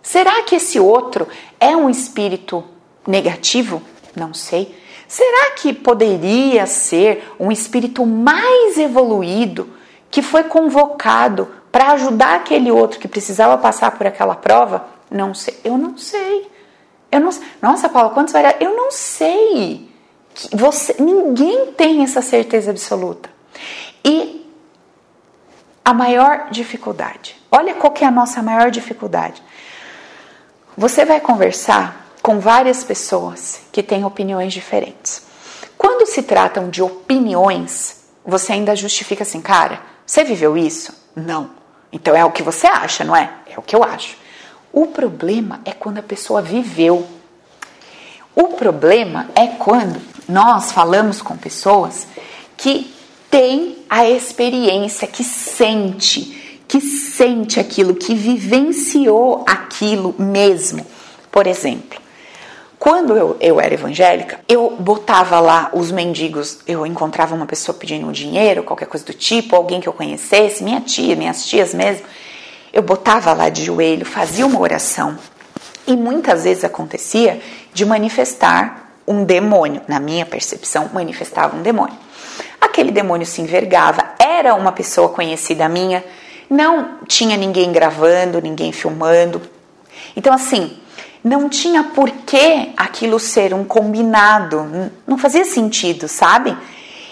Será que esse outro é um espírito negativo? Não sei. Será que poderia ser um espírito mais evoluído que foi convocado para ajudar aquele outro que precisava passar por aquela prova? Não sei. Eu não sei. Eu não. Nossa, Paula, quantos variáveis? Eu não sei. Você, ninguém tem essa certeza absoluta. E a maior dificuldade. Olha qual que é a nossa maior dificuldade. Você vai conversar com várias pessoas que têm opiniões diferentes. Quando se tratam de opiniões, você ainda justifica assim, cara, você viveu isso? Não. Então é o que você acha, não é? É o que eu acho. O problema é quando a pessoa viveu. O problema é quando nós falamos com pessoas que tem a experiência, que sente, que sente aquilo, que vivenciou aquilo mesmo. Por exemplo, quando eu, eu era evangélica, eu botava lá os mendigos, eu encontrava uma pessoa pedindo dinheiro, qualquer coisa do tipo, alguém que eu conhecesse, minha tia, minhas tias mesmo, eu botava lá de joelho, fazia uma oração. E muitas vezes acontecia de manifestar um demônio, na minha percepção, manifestava um demônio. Aquele demônio se envergava, era uma pessoa conhecida minha, não tinha ninguém gravando, ninguém filmando. Então, assim, não tinha por que aquilo ser um combinado, não fazia sentido, sabe?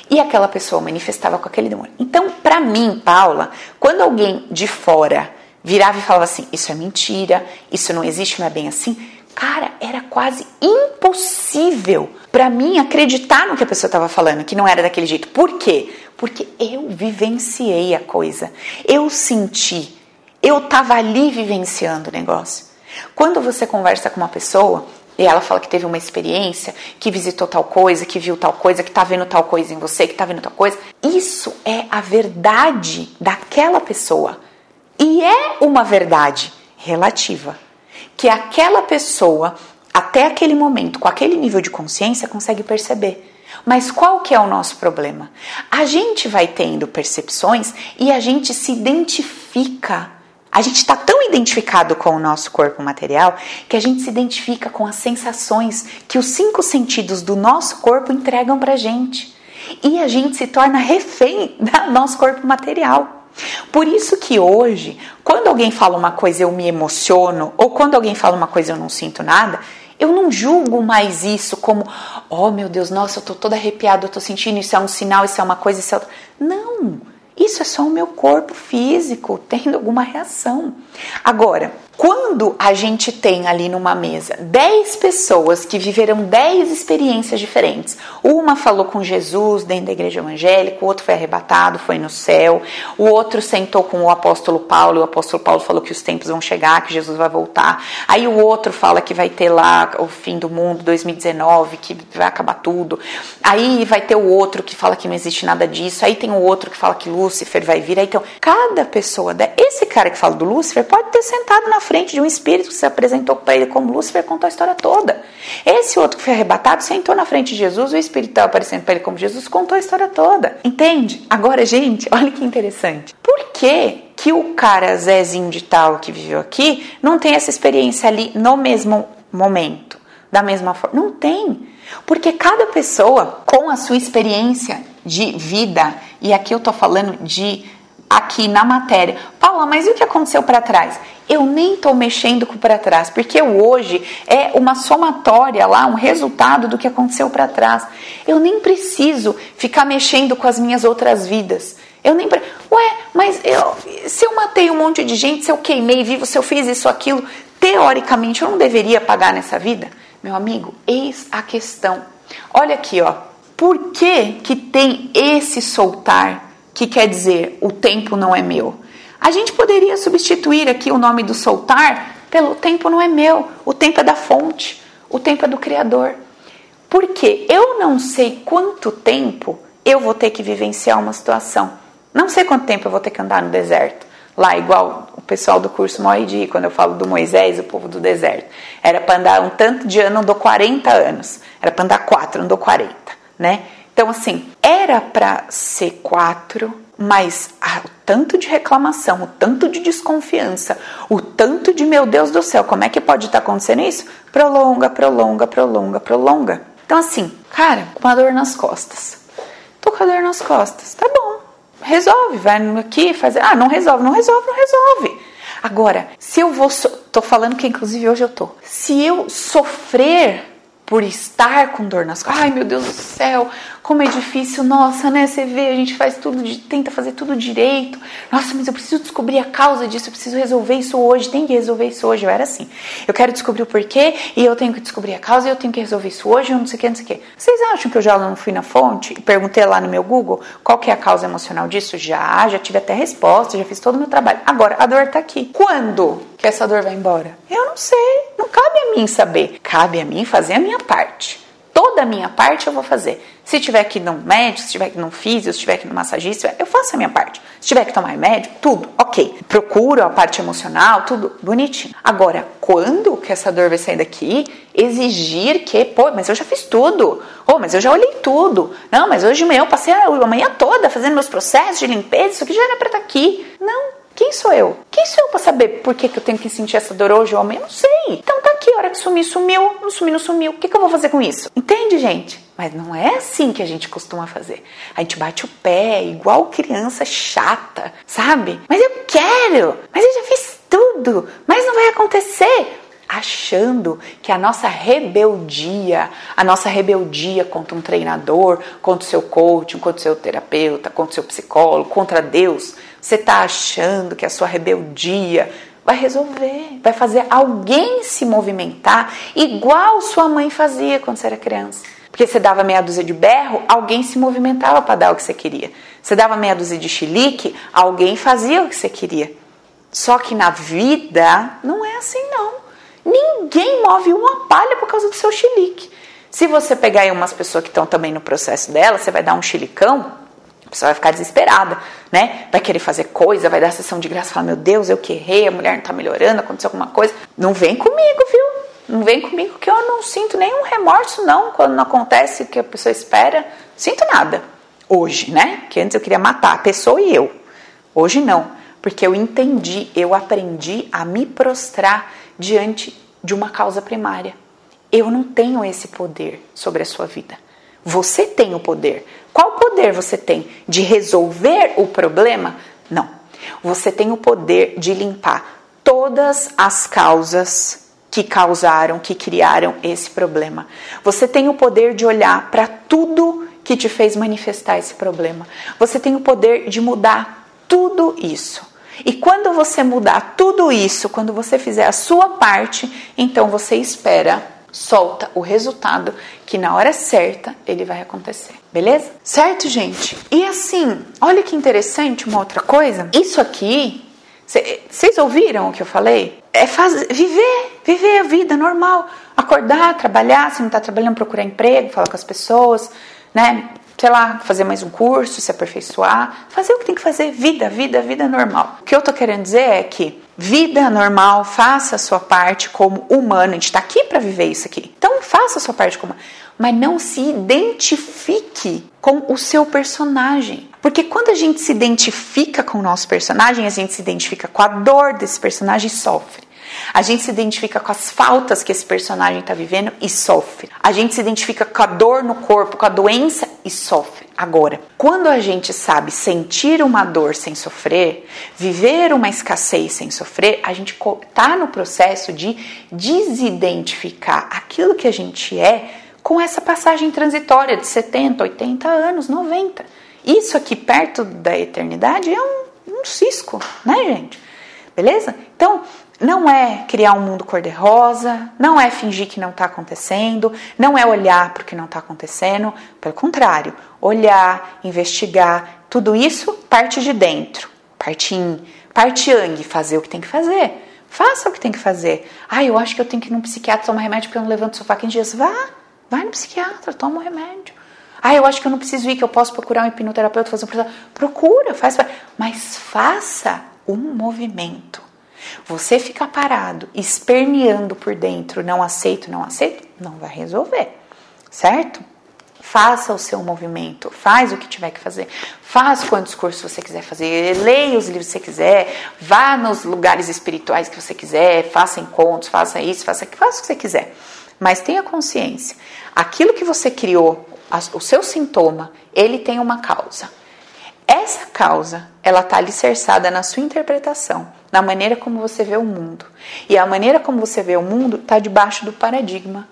E aquela pessoa manifestava com aquele demônio. Então, para mim, Paula, quando alguém de fora virava e falava assim: Isso é mentira, isso não existe, não é bem assim. Cara, era quase impossível para mim acreditar no que a pessoa estava falando, que não era daquele jeito. Por quê? Porque eu vivenciei a coisa, eu senti, eu estava ali vivenciando o negócio. Quando você conversa com uma pessoa e ela fala que teve uma experiência, que visitou tal coisa, que viu tal coisa, que tá vendo tal coisa em você, que tá vendo tal coisa, isso é a verdade daquela pessoa. E é uma verdade relativa, que aquela pessoa até aquele momento, com aquele nível de consciência, consegue perceber. Mas qual que é o nosso problema? A gente vai tendo percepções e a gente se identifica a gente está tão identificado com o nosso corpo material que a gente se identifica com as sensações que os cinco sentidos do nosso corpo entregam para gente. E a gente se torna refém do nosso corpo material. Por isso que hoje, quando alguém fala uma coisa eu me emociono, ou quando alguém fala uma coisa eu não sinto nada, eu não julgo mais isso como, oh meu Deus, nossa, eu tô toda arrepiada, eu tô sentindo, isso é um sinal, isso é uma coisa, isso é outra. Não, isso é só o meu corpo físico tendo alguma reação. Agora, quando a gente tem ali numa mesa 10 pessoas que viveram 10 experiências diferentes, uma falou com Jesus dentro da igreja evangélica, o outro foi arrebatado, foi no céu, o outro sentou com o apóstolo Paulo, e o apóstolo Paulo falou que os tempos vão chegar, que Jesus vai voltar. Aí o outro fala que vai ter lá o fim do mundo 2019, que vai acabar tudo. Aí vai ter o outro que fala que não existe nada disso. Aí tem o outro que fala que Lúcifer vai vir. Aí, então, cada pessoa, esse cara que fala do Lúcifer pode ter sentado na frente de um espírito que se apresentou para ele como Lúcifer contou a história toda. Esse outro que foi arrebatado sentou na frente de Jesus, o espírito estava aparecendo para ele como Jesus, contou a história toda. Entende? Agora, gente, olha que interessante. Por que que o cara Zezinho de tal que viveu aqui não tem essa experiência ali no mesmo momento, da mesma forma? Não tem. Porque cada pessoa, com a sua experiência de vida, e aqui eu tô falando de aqui na matéria. Paula, mas e o que aconteceu para trás? Eu nem estou mexendo com para trás, porque o hoje é uma somatória lá, um resultado do que aconteceu para trás. Eu nem preciso ficar mexendo com as minhas outras vidas. Eu nem. Ué, mas eu, se eu matei um monte de gente, se eu queimei vivo, se eu fiz isso, aquilo, teoricamente eu não deveria pagar nessa vida? Meu amigo, eis a questão. Olha aqui, ó. Por que, que tem esse soltar que quer dizer o tempo não é meu. A gente poderia substituir aqui o nome do soltar pelo tempo não é meu, o tempo é da fonte, o tempo é do Criador. Porque eu não sei quanto tempo eu vou ter que vivenciar uma situação. Não sei quanto tempo eu vou ter que andar no deserto. Lá, igual o pessoal do curso Moedi, quando eu falo do Moisés, o povo do deserto. Era para andar um tanto de ano, andou 40 anos. Era para andar 4, andou 40, né? Então, assim, era para ser quatro, mas ah, o tanto de reclamação, o tanto de desconfiança, o tanto de meu Deus do céu, como é que pode estar tá acontecendo isso? Prolonga, prolonga, prolonga, prolonga. Então, assim, cara, com uma dor nas costas. Tô com a dor nas costas. Tá bom, resolve, vai aqui fazer. Ah, não resolve, não resolve, não resolve. Agora, se eu vou. So... Tô falando que inclusive hoje eu tô. Se eu sofrer por estar com dor nas costas. Ai, meu Deus do céu, como é difícil. Nossa, né? Você vê, a gente faz tudo, tenta fazer tudo direito. Nossa, mas eu preciso descobrir a causa disso, eu preciso resolver isso hoje. Tem que resolver isso hoje. Eu era assim. Eu quero descobrir o porquê e eu tenho que descobrir a causa e eu tenho que resolver isso hoje, eu não sei o que, não sei o que. Vocês acham que eu já não fui na fonte e perguntei lá no meu Google qual que é a causa emocional disso? Já, já tive até resposta, já fiz todo o meu trabalho. Agora, a dor tá aqui. Quando essa dor vai embora? Eu não sei. Não cabe a mim saber. Cabe a mim fazer a minha parte. Toda a minha parte eu vou fazer. Se tiver que ir num médico, se tiver que ir num físico, se tiver que ir num massagista, eu faço a minha parte. Se tiver que tomar remédio, tudo, ok. Procuro a parte emocional, tudo bonitinho. Agora, quando que essa dor vai sair daqui? Exigir que, pô, mas eu já fiz tudo. Oh, mas eu já olhei tudo. Não, mas hoje manhã eu passei a manhã toda fazendo meus processos de limpeza, isso aqui já era pra estar tá aqui. Não, quem sou eu? Quem sou eu para saber por que, que eu tenho que sentir essa dor hoje ou amanhã? Não sei. Então tá aqui, a hora que sumir, sumiu. Não sumir, não sumiu. O que, que eu vou fazer com isso? Entende, gente? Mas não é assim que a gente costuma fazer. A gente bate o pé, igual criança chata, sabe? Mas eu quero, mas eu já fiz tudo, mas não vai acontecer. Achando que a nossa rebeldia, a nossa rebeldia contra um treinador, contra o seu coach, contra o seu terapeuta, contra o seu psicólogo, contra Deus, você está achando que a sua rebeldia vai resolver, vai fazer alguém se movimentar igual sua mãe fazia quando você era criança. Porque você dava meia dúzia de berro, alguém se movimentava para dar o que você queria. Você dava meia dúzia de chilique, alguém fazia o que você queria. Só que na vida não é assim não. Ninguém move uma palha por causa do seu chilique. Se você pegar aí umas pessoas que estão também no processo dela, você vai dar um chilicão, pessoa vai ficar desesperada, né? Vai querer fazer coisa, vai dar sessão de graça, falar, meu Deus, eu que errei, a mulher não tá melhorando, aconteceu alguma coisa. Não vem comigo, viu? Não vem comigo que eu não sinto nenhum remorso, não, quando não acontece o que a pessoa espera. Sinto nada. Hoje, né? Que antes eu queria matar a pessoa e eu. Hoje não, porque eu entendi, eu aprendi a me prostrar diante de uma causa primária. Eu não tenho esse poder sobre a sua vida. Você tem o poder. Qual poder você tem? De resolver o problema? Não. Você tem o poder de limpar todas as causas que causaram, que criaram esse problema. Você tem o poder de olhar para tudo que te fez manifestar esse problema. Você tem o poder de mudar tudo isso. E quando você mudar tudo isso, quando você fizer a sua parte, então você espera, solta o resultado que na hora certa ele vai acontecer. Beleza? Certo, gente? E assim, olha que interessante uma outra coisa. Isso aqui, vocês ouviram o que eu falei? é fazer, viver, viver a vida normal. Acordar, trabalhar, se não está trabalhando, procurar emprego, falar com as pessoas, né? Sei lá, fazer mais um curso, se aperfeiçoar, fazer o que tem que fazer, vida, vida, vida normal. O que eu tô querendo dizer é que vida normal, faça a sua parte como humano. A gente está aqui para viver isso aqui. Então faça a sua parte como mas não se identifique com o seu personagem. Porque quando a gente se identifica com o nosso personagem, a gente se identifica com a dor desse personagem e sofre. A gente se identifica com as faltas que esse personagem está vivendo e sofre. A gente se identifica com a dor no corpo, com a doença e sofre. Agora, quando a gente sabe sentir uma dor sem sofrer, viver uma escassez sem sofrer, a gente está no processo de desidentificar aquilo que a gente é com essa passagem transitória de 70, 80 anos, 90. Isso aqui perto da eternidade é um, um cisco, né, gente? Beleza? Então, não é criar um mundo cor-de-rosa, não é fingir que não está acontecendo, não é olhar para o que não está acontecendo. Pelo contrário, olhar, investigar, tudo isso parte de dentro. Parte yin, parte yang, fazer o que tem que fazer. Faça o que tem que fazer. Ah, eu acho que eu tenho que ir num psiquiatra tomar remédio porque eu não levanto do sofá 15 dias. Vá, Vai no psiquiatra, toma um remédio. Ah, eu acho que eu não preciso ir, que eu posso procurar um hipnoterapeuta, fazer um Procura, faz, mas faça um movimento. Você ficar parado, esperneando por dentro, não aceito, não aceito, não vai resolver, certo? Faça o seu movimento, faz o que tiver que fazer, faz quantos cursos você quiser fazer, leia os livros que você quiser, vá nos lugares espirituais que você quiser, faça encontros, faça isso, faça aquilo, faça o que você quiser. Mas tenha consciência, aquilo que você criou, o seu sintoma, ele tem uma causa. Essa causa, ela está alicerçada na sua interpretação, na maneira como você vê o mundo. E a maneira como você vê o mundo está debaixo do paradigma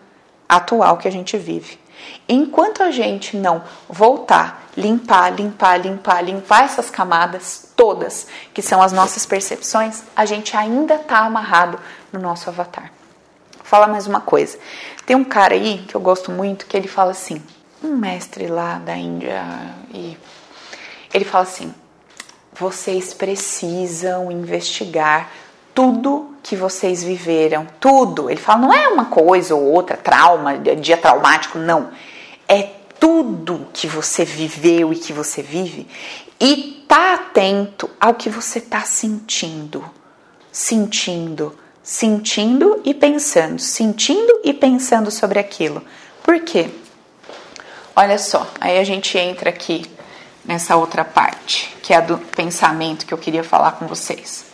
atual que a gente vive. Enquanto a gente não voltar, limpar, limpar, limpar, limpar essas camadas todas, que são as nossas percepções, a gente ainda está amarrado no nosso avatar falar mais uma coisa. Tem um cara aí que eu gosto muito que ele fala assim, um mestre lá da Índia, e ele fala assim: vocês precisam investigar tudo que vocês viveram, tudo. Ele fala, não é uma coisa ou outra, trauma, dia traumático, não. É tudo que você viveu e que você vive e tá atento ao que você tá sentindo. Sentindo, sentindo e pensando, sentindo e pensando sobre aquilo. Por quê? Olha só, aí a gente entra aqui nessa outra parte, que é a do pensamento que eu queria falar com vocês.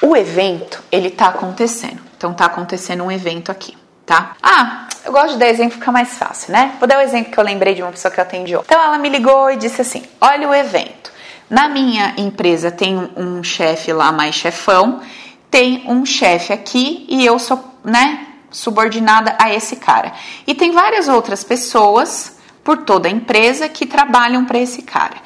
O evento, ele tá acontecendo. Então tá acontecendo um evento aqui, tá? Ah, eu gosto de dar exemplo, fica mais fácil, né? Vou dar o um exemplo que eu lembrei de uma pessoa que eu atendi. Então ela me ligou e disse assim: Olha o evento. Na minha empresa tem um, um chefe lá mais chefão, tem um chefe aqui e eu sou, né, subordinada a esse cara. E tem várias outras pessoas por toda a empresa que trabalham para esse cara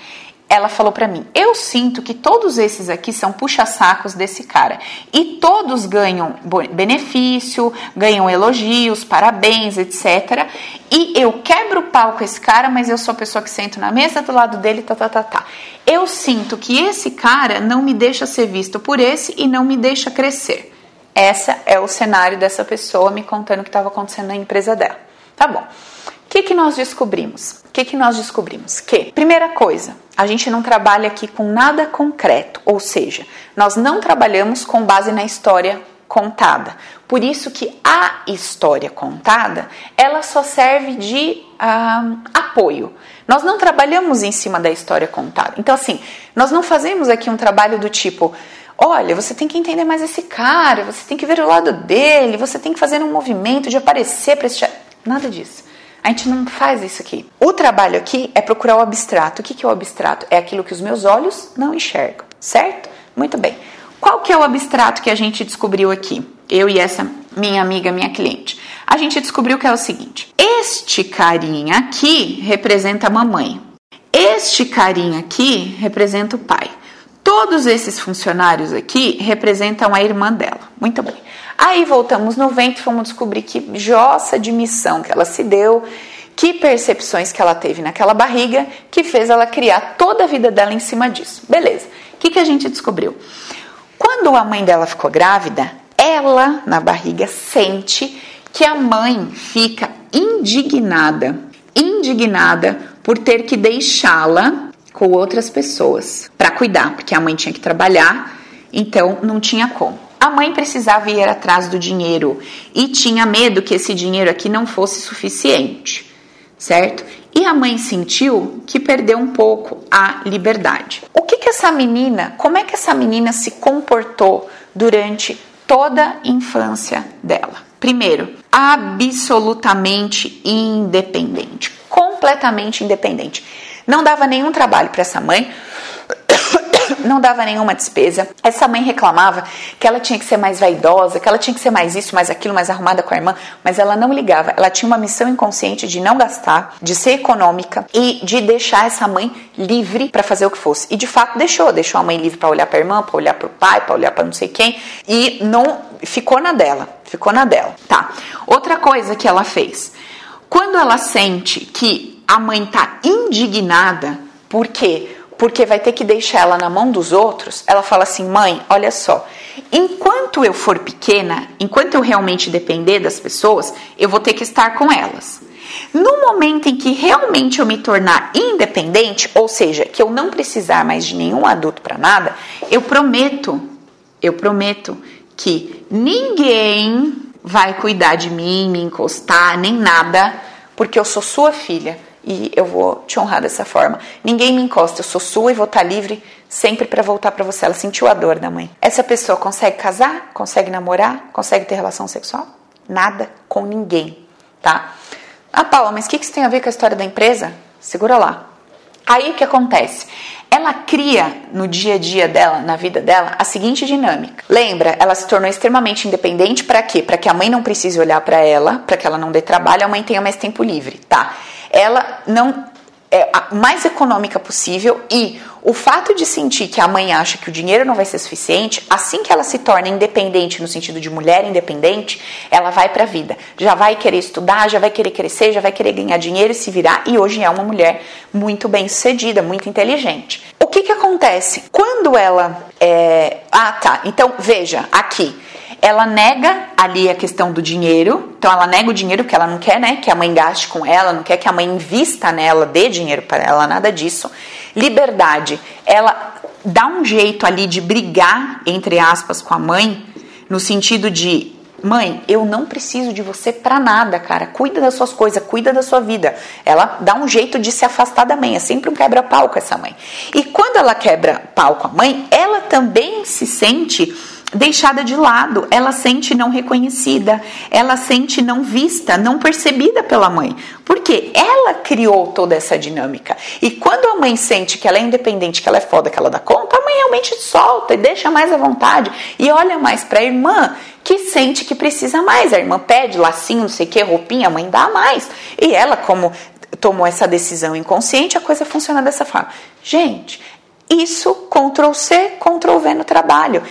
ela falou para mim: Eu sinto que todos esses aqui são puxa-sacos desse cara e todos ganham benefício, ganham elogios, parabéns, etc. E eu quebro o pau com esse cara, mas eu sou a pessoa que sento na mesa do lado dele, tá, tá, tá, tá. Eu sinto que esse cara não me deixa ser visto por esse e não me deixa crescer. Essa é o cenário dessa pessoa me contando o que estava acontecendo na empresa dela. Tá bom. Que, que nós descobrimos? O que, que nós descobrimos? Que, primeira coisa, a gente não trabalha aqui com nada concreto, ou seja, nós não trabalhamos com base na história contada. Por isso que a história contada, ela só serve de uh, apoio. Nós não trabalhamos em cima da história contada. Então, assim, nós não fazemos aqui um trabalho do tipo, olha, você tem que entender mais esse cara, você tem que ver o lado dele, você tem que fazer um movimento de aparecer para esse... Nada disso. A gente não faz isso aqui. O trabalho aqui é procurar o abstrato. O que é o abstrato? É aquilo que os meus olhos não enxergam, certo? Muito bem. Qual que é o abstrato que a gente descobriu aqui? Eu e essa minha amiga, minha cliente. A gente descobriu que é o seguinte: este carinha aqui representa a mamãe. Este carinha aqui representa o pai. Todos esses funcionários aqui representam a irmã dela. Muito bem. Aí voltamos no vento e fomos descobrir que jossa de missão que ela se deu, que percepções que ela teve naquela barriga, que fez ela criar toda a vida dela em cima disso. Beleza. O que, que a gente descobriu? Quando a mãe dela ficou grávida, ela, na barriga, sente que a mãe fica indignada, indignada por ter que deixá-la com outras pessoas para cuidar, porque a mãe tinha que trabalhar, então não tinha como. A mãe precisava ir atrás do dinheiro e tinha medo que esse dinheiro aqui não fosse suficiente, certo? E a mãe sentiu que perdeu um pouco a liberdade. O que que essa menina, como é que essa menina se comportou durante toda a infância dela? Primeiro, absolutamente independente, completamente independente. Não dava nenhum trabalho para essa mãe não dava nenhuma despesa. Essa mãe reclamava que ela tinha que ser mais vaidosa, que ela tinha que ser mais isso, mais aquilo, mais arrumada com a irmã, mas ela não ligava. Ela tinha uma missão inconsciente de não gastar, de ser econômica e de deixar essa mãe livre para fazer o que fosse. E de fato deixou, deixou a mãe livre para olhar para a irmã, para olhar para o pai, para olhar para não sei quem e não ficou na dela, ficou na dela. Tá. Outra coisa que ela fez. Quando ela sente que a mãe tá indignada, porque porque vai ter que deixar ela na mão dos outros, ela fala assim: mãe, olha só, enquanto eu for pequena, enquanto eu realmente depender das pessoas, eu vou ter que estar com elas. No momento em que realmente eu me tornar independente, ou seja, que eu não precisar mais de nenhum adulto para nada, eu prometo, eu prometo que ninguém vai cuidar de mim, me encostar, nem nada, porque eu sou sua filha e eu vou te honrar dessa forma. Ninguém me encosta, eu sou sua e vou estar livre sempre para voltar para você. Ela sentiu a dor da mãe. Essa pessoa consegue casar? Consegue namorar? Consegue ter relação sexual? Nada com ninguém, tá? Ah, Paula, mas o que isso tem a ver com a história da empresa? Segura lá. Aí o que acontece? Ela cria no dia a dia dela, na vida dela, a seguinte dinâmica. Lembra, ela se tornou extremamente independente para quê? Para que a mãe não precise olhar para ela, para que ela não dê trabalho, a mãe tenha mais tempo livre, tá? Ela não é a mais econômica possível e o fato de sentir que a mãe acha que o dinheiro não vai ser suficiente, assim que ela se torna independente no sentido de mulher independente, ela vai para a vida. Já vai querer estudar, já vai querer crescer, já vai querer ganhar dinheiro e se virar e hoje é uma mulher muito bem sucedida, muito inteligente. O que que acontece quando ela é... ah tá? Então veja aqui ela nega ali a questão do dinheiro, então ela nega o dinheiro que ela não quer, né, que a mãe gaste com ela, não quer que a mãe invista nela, dê dinheiro para ela, nada disso. Liberdade, ela dá um jeito ali de brigar entre aspas com a mãe, no sentido de Mãe, eu não preciso de você para nada, cara. Cuida das suas coisas, cuida da sua vida. Ela dá um jeito de se afastar da mãe. É sempre um quebra-pau com essa mãe. E quando ela quebra pau com a mãe, ela também se sente deixada de lado, ela sente não reconhecida, ela sente não vista, não percebida pela mãe. Porque ela criou toda essa dinâmica. E quando a mãe sente que ela é independente, que ela é foda, que ela dá conta, a mãe realmente solta e deixa mais à vontade e olha mais para a irmã que sente que precisa mais. A irmã pede lacinho, não sei o que, roupinha, a mãe dá mais. E ela, como tomou essa decisão inconsciente, a coisa funciona dessa forma. Gente, isso Ctrl C, Ctrl V no trabalho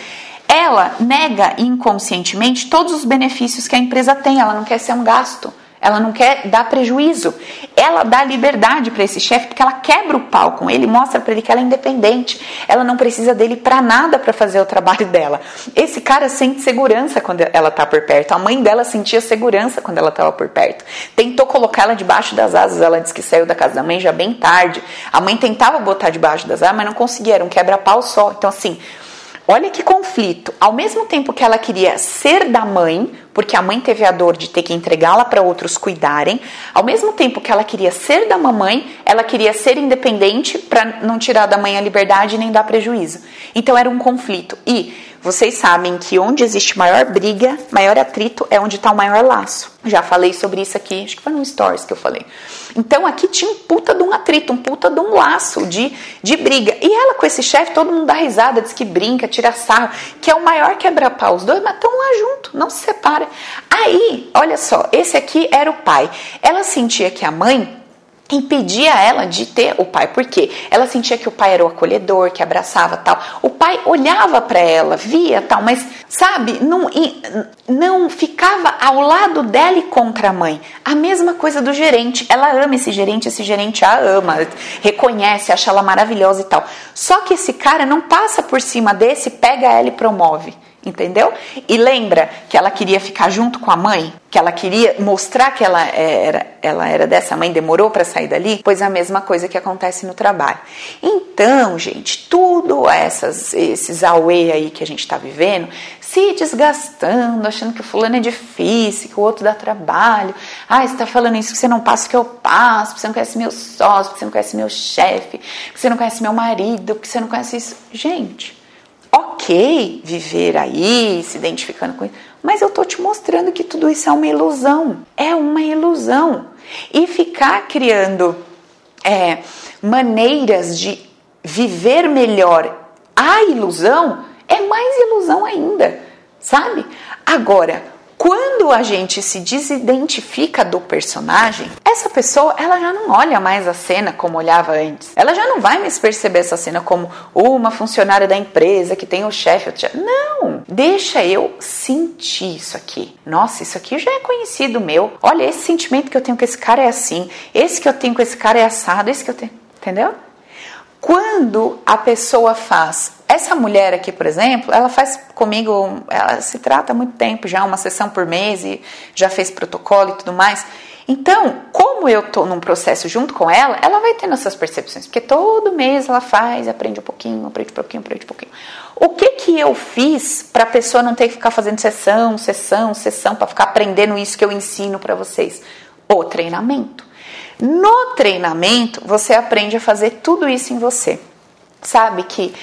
ela nega inconscientemente todos os benefícios que a empresa tem, ela não quer ser um gasto. Ela não quer dar prejuízo. Ela dá liberdade para esse chefe porque ela quebra o pau com ele, mostra para ele que ela é independente. Ela não precisa dele para nada para fazer o trabalho dela. Esse cara sente segurança quando ela tá por perto. A mãe dela sentia segurança quando ela estava por perto. Tentou colocar ela debaixo das asas. Ela disse que saiu da casa da mãe já bem tarde. A mãe tentava botar debaixo das asas, mas não conseguia. Era um quebra-pau só. Então assim, Olha que conflito. Ao mesmo tempo que ela queria ser da mãe, porque a mãe teve a dor de ter que entregá-la para outros cuidarem, ao mesmo tempo que ela queria ser da mamãe, ela queria ser independente para não tirar da mãe a liberdade nem dar prejuízo. Então era um conflito. E vocês sabem que onde existe maior briga, maior atrito é onde está o maior laço. Já falei sobre isso aqui, acho que foi no Stories que eu falei. Então aqui tinha um puta de um atrito, um puta de um laço de, de briga. E ela com esse chefe, todo mundo dá risada, diz que brinca, tira sarro, que é o maior quebra-pau. Os dois, mas estão lá junto, não se separa. Aí, olha só, esse aqui era o pai. Ela sentia que a mãe impedia ela de ter o pai, porque ela sentia que o pai era o acolhedor, que abraçava tal. O pai olhava para ela, via tal, mas sabe, não, não ficava ao lado dela e contra a mãe. A mesma coisa do gerente. Ela ama esse gerente, esse gerente a ama, reconhece, acha ela maravilhosa e tal. Só que esse cara não passa por cima desse, pega ela e promove entendeu? E lembra que ela queria ficar junto com a mãe, que ela queria mostrar que ela era, ela era dessa mãe, demorou para sair dali, pois é a mesma coisa que acontece no trabalho. Então, gente, tudo essas, esses auê aí que a gente está vivendo, se desgastando, achando que o fulano é difícil, que o outro dá trabalho. Ah, você está falando isso que você não passa o que eu passo, porque você não conhece meu sócio, porque você não conhece meu chefe, porque você não conhece meu marido, porque você não conhece isso. Gente, ok viver aí, se identificando com isso, mas eu tô te mostrando que tudo isso é uma ilusão. É uma ilusão. E ficar criando é, maneiras de viver melhor a ilusão é mais ilusão ainda, sabe? Agora, quando a gente se desidentifica do personagem, essa pessoa ela já não olha mais a cena como olhava antes. Ela já não vai mais perceber essa cena como uma funcionária da empresa que tem o chefe. Não, deixa eu sentir isso aqui. Nossa, isso aqui já é conhecido meu. Olha, esse sentimento que eu tenho com esse cara é assim. Esse que eu tenho com esse cara é assado. Esse que eu tenho, entendeu? Quando a pessoa faz, essa mulher aqui, por exemplo, ela faz comigo, ela se trata há muito tempo já, uma sessão por mês e já fez protocolo e tudo mais. Então, como eu tô num processo junto com ela, ela vai tendo essas percepções, porque todo mês ela faz, aprende um pouquinho, aprende um pouquinho, aprende um pouquinho. O que que eu fiz para a pessoa não ter que ficar fazendo sessão, sessão, sessão, para ficar aprendendo isso que eu ensino para vocês? O treinamento. No treinamento, você aprende a fazer tudo isso em você. Sabe que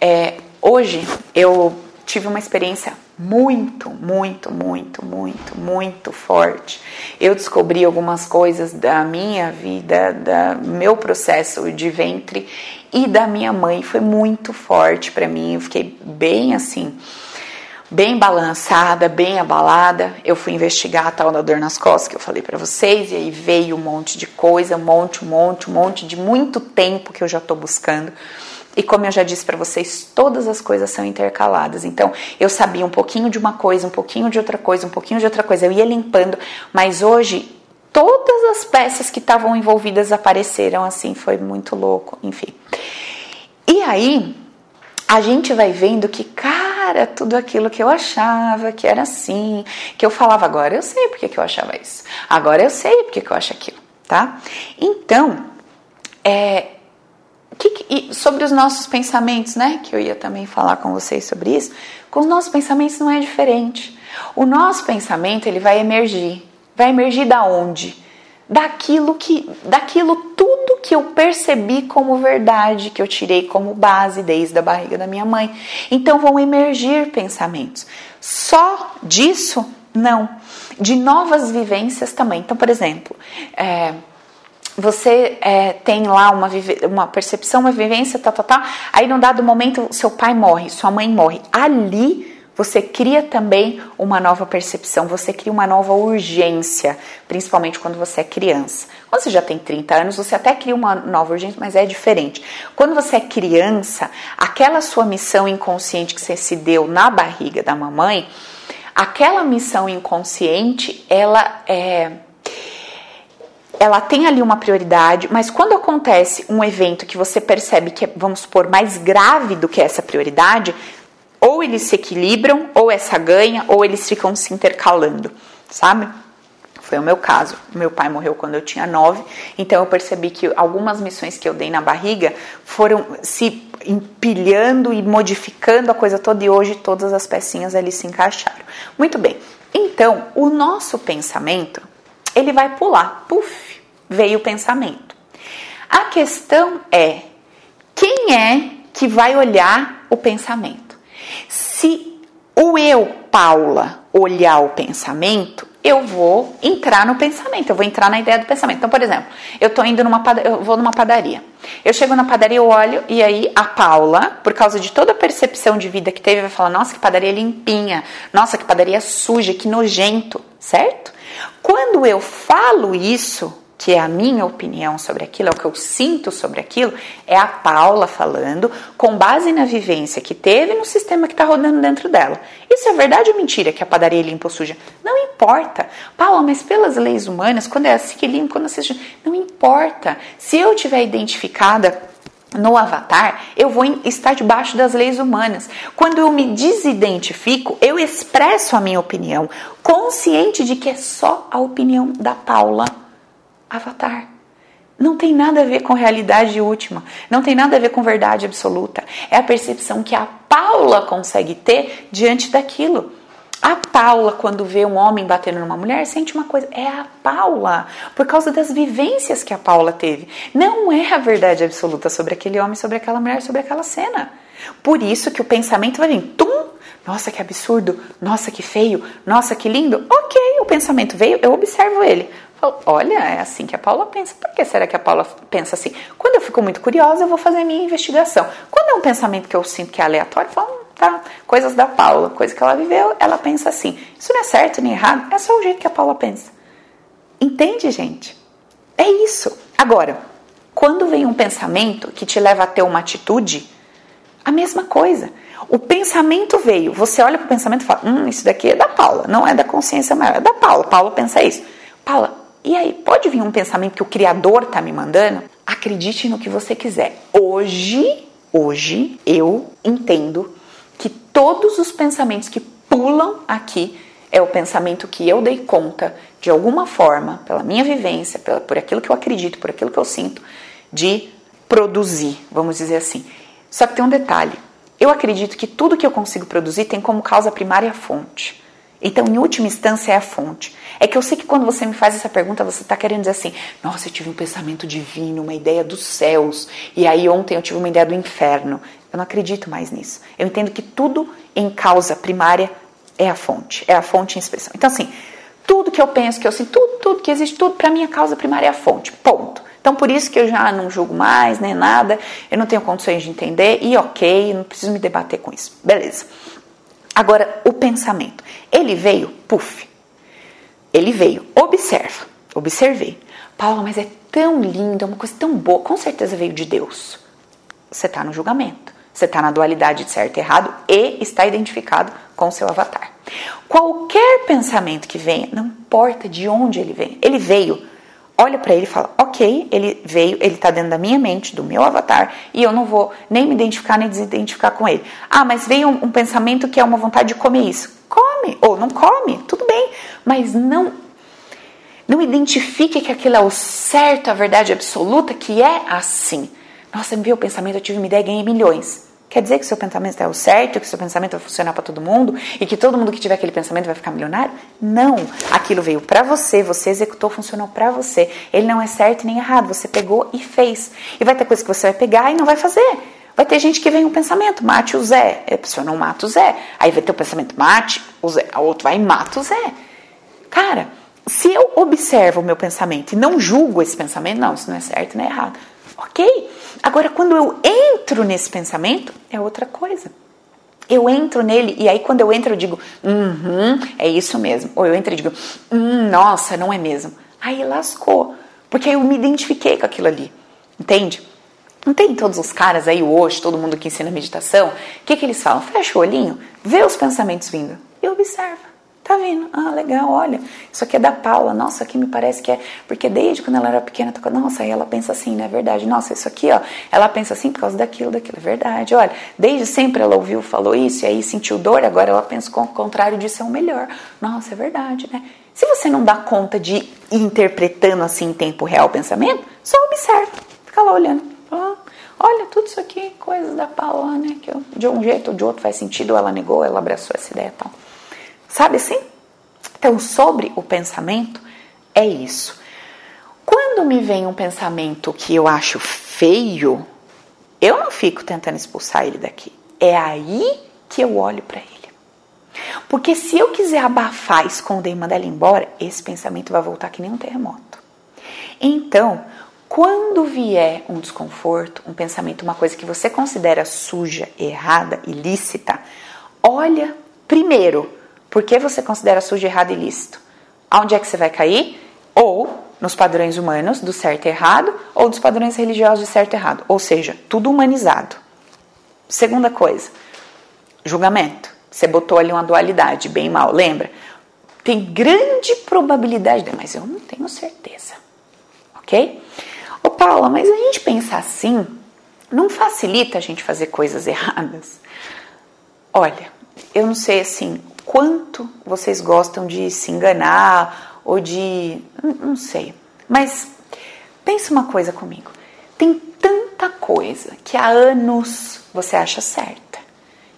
é, hoje eu tive uma experiência muito, muito, muito, muito, muito forte. Eu descobri algumas coisas da minha vida, do meu processo de ventre e da minha mãe. Foi muito forte para mim. Eu fiquei bem assim bem balançada, bem abalada. Eu fui investigar a tal da dor nas costas que eu falei para vocês e aí veio um monte de coisa, um monte, um monte, um monte de muito tempo que eu já tô buscando. E como eu já disse para vocês, todas as coisas são intercaladas. Então, eu sabia um pouquinho de uma coisa, um pouquinho de outra coisa, um pouquinho de outra coisa. Eu ia limpando, mas hoje todas as peças que estavam envolvidas apareceram assim, foi muito louco, enfim. E aí, a gente vai vendo que, cara, tudo aquilo que eu achava que era assim, que eu falava agora, eu sei porque que eu achava isso. Agora eu sei porque que eu acho aquilo, tá? Então, é, que, sobre os nossos pensamentos, né? Que eu ia também falar com vocês sobre isso. Com os nossos pensamentos não é diferente. O nosso pensamento ele vai emergir. Vai emergir da onde? Daquilo que, daquilo tudo que eu percebi como verdade, que eu tirei como base desde a barriga da minha mãe. Então vão emergir pensamentos. Só disso, não. De novas vivências também. Então, por exemplo, é, você é, tem lá uma, uma percepção, uma vivência, tá, tá, tá. Aí, num dado momento, seu pai morre, sua mãe morre. Ali você cria também uma nova percepção, você cria uma nova urgência, principalmente quando você é criança. Quando você já tem 30 anos, você até cria uma nova urgência, mas é diferente. Quando você é criança, aquela sua missão inconsciente que você se deu na barriga da mamãe, aquela missão inconsciente, ela é ela tem ali uma prioridade, mas quando acontece um evento que você percebe que é, vamos supor, mais grave do que essa prioridade, ou eles se equilibram, ou essa ganha, ou eles ficam se intercalando, sabe? Foi o meu caso. Meu pai morreu quando eu tinha nove, então eu percebi que algumas missões que eu dei na barriga foram se empilhando e modificando a coisa toda, e hoje todas as pecinhas ali se encaixaram. Muito bem. Então, o nosso pensamento, ele vai pular. Puf, veio o pensamento. A questão é quem é que vai olhar o pensamento? Se o eu, Paula, olhar o pensamento, eu vou entrar no pensamento, eu vou entrar na ideia do pensamento. Então, por exemplo, eu tô indo numa eu vou numa padaria. Eu chego na padaria, eu olho e aí a Paula, por causa de toda a percepção de vida que teve, vai falar: "Nossa, que padaria limpinha. Nossa, que padaria suja, que nojento", certo? Quando eu falo isso, que é a minha opinião sobre aquilo, é o que eu sinto sobre aquilo, é a Paula falando com base na vivência que teve no sistema que está rodando dentro dela. Isso é verdade ou mentira que a padaria é limpa ou suja? Não importa. Paula, mas pelas leis humanas, quando é assim que limpa, quando é assim, não importa. Se eu tiver identificada no avatar, eu vou estar debaixo das leis humanas. Quando eu me desidentifico, eu expresso a minha opinião, consciente de que é só a opinião da Paula Avatar. Não tem nada a ver com realidade última, não tem nada a ver com verdade absoluta. É a percepção que a Paula consegue ter diante daquilo. A Paula, quando vê um homem batendo numa mulher, sente uma coisa. É a Paula, por causa das vivências que a Paula teve. Não é a verdade absoluta sobre aquele homem, sobre aquela mulher, sobre aquela cena. Por isso que o pensamento vai vir, tum, nossa que absurdo, nossa que feio, nossa que lindo. Ok, o pensamento veio, eu observo ele. Olha, é assim que a Paula pensa. Por que será que a Paula pensa assim? Quando eu fico muito curiosa, eu vou fazer a minha investigação. Quando é um pensamento que eu sinto que é aleatório, eu falo, hum, tá, coisas da Paula, coisa que ela viveu, ela pensa assim. Isso não é certo nem errado, é só o jeito que a Paula pensa. Entende, gente? É isso. Agora, quando vem um pensamento que te leva a ter uma atitude, a mesma coisa. O pensamento veio, você olha para o pensamento e fala: Hum, isso daqui é da Paula, não é da consciência maior, é da Paula. Paula pensa isso. Paula, e aí, pode vir um pensamento que o Criador está me mandando? Acredite no que você quiser. Hoje, hoje, eu entendo que todos os pensamentos que pulam aqui é o pensamento que eu dei conta, de alguma forma, pela minha vivência, pela, por aquilo que eu acredito, por aquilo que eu sinto, de produzir, vamos dizer assim. Só que tem um detalhe. Eu acredito que tudo que eu consigo produzir tem como causa primária a fonte. Então, em última instância, é a fonte. É que eu sei que quando você me faz essa pergunta, você está querendo dizer assim: nossa, eu tive um pensamento divino, uma ideia dos céus, e aí ontem eu tive uma ideia do inferno. Eu não acredito mais nisso. Eu entendo que tudo em causa primária é a fonte, é a fonte em expressão. Então, assim, tudo que eu penso, que eu sinto, tudo, tudo que existe, tudo, para mim, a causa primária é a fonte. Ponto. Então, por isso que eu já não julgo mais, nem nada, eu não tenho condições de entender, e ok, não preciso me debater com isso. Beleza. Agora, o pensamento. Ele veio, puf. Ele veio. Observa. Observei. Paula, mas é tão lindo, é uma coisa tão boa. Com certeza veio de Deus. Você está no julgamento. Você está na dualidade de certo e errado e está identificado com o seu avatar. Qualquer pensamento que venha, não importa de onde ele vem, ele veio olha para ele e fala: Ok, ele veio, ele está dentro da minha mente, do meu avatar, e eu não vou nem me identificar nem desidentificar com ele. Ah, mas veio um, um pensamento que é uma vontade de comer isso. Come, ou não come, tudo bem, mas não. Não identifique que aquilo é o certo, a verdade absoluta, que é assim. Nossa, me veio o pensamento, eu tive uma ideia ganhei milhões. Quer dizer que seu pensamento é o certo, que seu pensamento vai funcionar para todo mundo e que todo mundo que tiver aquele pensamento vai ficar milionário? Não. Aquilo veio para você, você executou, funcionou para você. Ele não é certo nem errado, você pegou e fez. E vai ter coisa que você vai pegar e não vai fazer. Vai ter gente que vem um pensamento, mate o Zé. A pessoa não mata o Zé. Aí vai ter o pensamento, mate o Zé. A outro vai e mata o Zé. Cara, se eu observo o meu pensamento e não julgo esse pensamento, não, isso não é certo nem é errado. Ok? Agora, quando eu entro nesse pensamento, é outra coisa. Eu entro nele e aí quando eu entro eu digo, uhum, é isso mesmo. Ou eu entro e digo, hum, nossa, não é mesmo. Aí lascou, porque aí eu me identifiquei com aquilo ali, entende? Não tem todos os caras aí hoje, todo mundo que ensina meditação, o que, que eles falam? Fecha o olhinho, vê os pensamentos vindo e observa. Tá vendo? Ah, legal, olha, isso aqui é da Paula. Nossa, aqui me parece que é. Porque desde quando ela era pequena, tô... nossa, aí ela pensa assim, não é verdade? Nossa, isso aqui, ó, ela pensa assim por causa daquilo, daquilo, é verdade. Olha, desde sempre ela ouviu, falou isso, e aí sentiu dor, agora ela pensa com o contrário disso é o melhor. Nossa, é verdade, né? Se você não dá conta de ir interpretando assim em tempo real o pensamento, só observa, fica lá olhando. Olha, tudo isso aqui, coisas da Paula, né? Que eu, de um jeito ou de outro faz sentido, ela negou, ela abraçou essa ideia e tal. Sabe assim? Então, sobre o pensamento, é isso. Quando me vem um pensamento que eu acho feio, eu não fico tentando expulsar ele daqui. É aí que eu olho para ele. Porque se eu quiser abafar, esconder e mandar ele embora, esse pensamento vai voltar que nem um terremoto. Então, quando vier um desconforto, um pensamento, uma coisa que você considera suja, errada, ilícita, olha primeiro por que você considera sujo, errado e ilícito? Aonde é que você vai cair? Ou nos padrões humanos do certo e errado, ou dos padrões religiosos de certo e errado. Ou seja, tudo humanizado. Segunda coisa, julgamento. Você botou ali uma dualidade, bem mal, lembra? Tem grande probabilidade, mas eu não tenho certeza. Ok? Ô Paula, mas a gente pensar assim não facilita a gente fazer coisas erradas? Olha, eu não sei assim, quanto vocês gostam de se enganar ou de. não sei. Mas pense uma coisa comigo. Tem tanta coisa que há anos você acha certa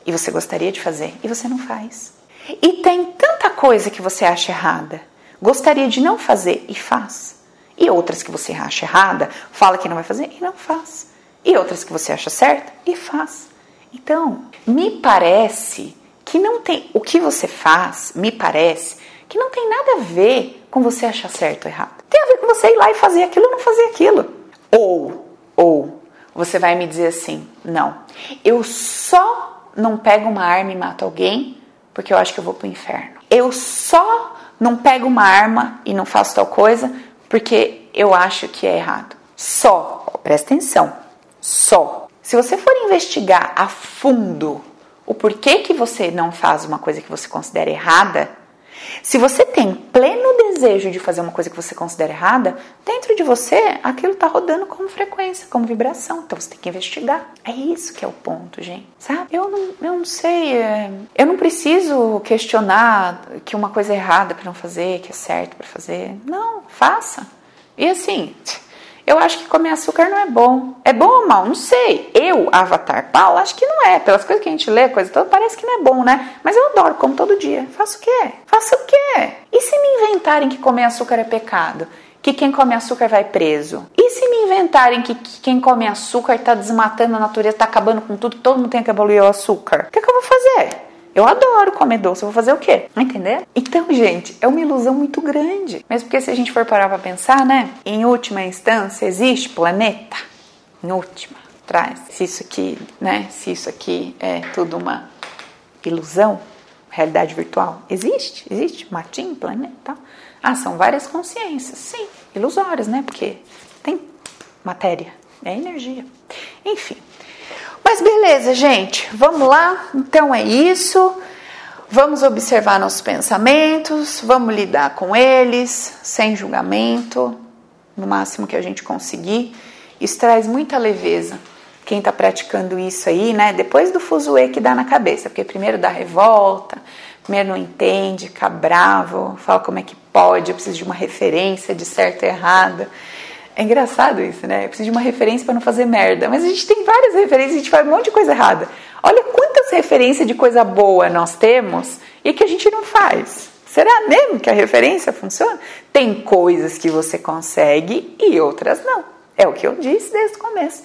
e você gostaria de fazer e você não faz. E tem tanta coisa que você acha errada, gostaria de não fazer e faz. E outras que você acha errada, fala que não vai fazer e não faz. E outras que você acha certa e faz. Então, me parece que não tem. O que você faz, me parece, que não tem nada a ver com você achar certo ou errado. Tem a ver com você ir lá e fazer aquilo ou não fazer aquilo. Ou, ou, você vai me dizer assim: não, eu só não pego uma arma e mato alguém porque eu acho que eu vou pro inferno. Eu só não pego uma arma e não faço tal coisa porque eu acho que é errado. Só, presta atenção, só. Se você for investigar a fundo o porquê que você não faz uma coisa que você considera errada, se você tem pleno desejo de fazer uma coisa que você considera errada, dentro de você aquilo está rodando como frequência, como vibração. Então você tem que investigar. É isso que é o ponto, gente. Sabe? Eu não, eu não sei. É, eu não preciso questionar que uma coisa é errada para não fazer, que é certo para fazer. Não, faça. E assim, eu acho que comer açúcar não é bom. É bom ou mal? Não sei. Eu, Avatar Paulo, acho que não é. Pelas coisas que a gente lê, coisa toda, parece que não é bom, né? Mas eu adoro, como todo dia. Faço o quê? Faço o quê? E se me inventarem que comer açúcar é pecado? Que quem come açúcar vai preso? E se me inventarem que, que quem come açúcar está desmatando a natureza, está acabando com tudo, todo mundo tem que abolir o açúcar? O que, é que eu vou fazer? Eu adoro comer doce, vou fazer o quê? Entender? Então, gente, é uma ilusão muito grande. Mas porque se a gente for parar para pensar, né? Em última instância, existe planeta? Em última, traz. Se isso aqui, né? Se isso aqui é tudo uma ilusão, realidade virtual, existe? Existe matinho, planeta? Ah, são várias consciências, sim, ilusórias, né? Porque tem matéria, é energia. Enfim, mas beleza, gente, vamos lá? Então é isso. Vamos observar nossos pensamentos, vamos lidar com eles sem julgamento, no máximo que a gente conseguir. Isso traz muita leveza. Quem está praticando isso aí, né? Depois do fuzuê que dá na cabeça, porque primeiro dá revolta, primeiro não entende, fica bravo, fala como é que pode, eu preciso de uma referência de certo e errado. É engraçado isso, né? Eu preciso de uma referência para não fazer merda. Mas a gente tem várias referências, a gente faz um monte de coisa errada. Olha quantas referências de coisa boa nós temos e que a gente não faz. Será mesmo que a referência funciona? Tem coisas que você consegue e outras não. É o que eu disse desde o começo.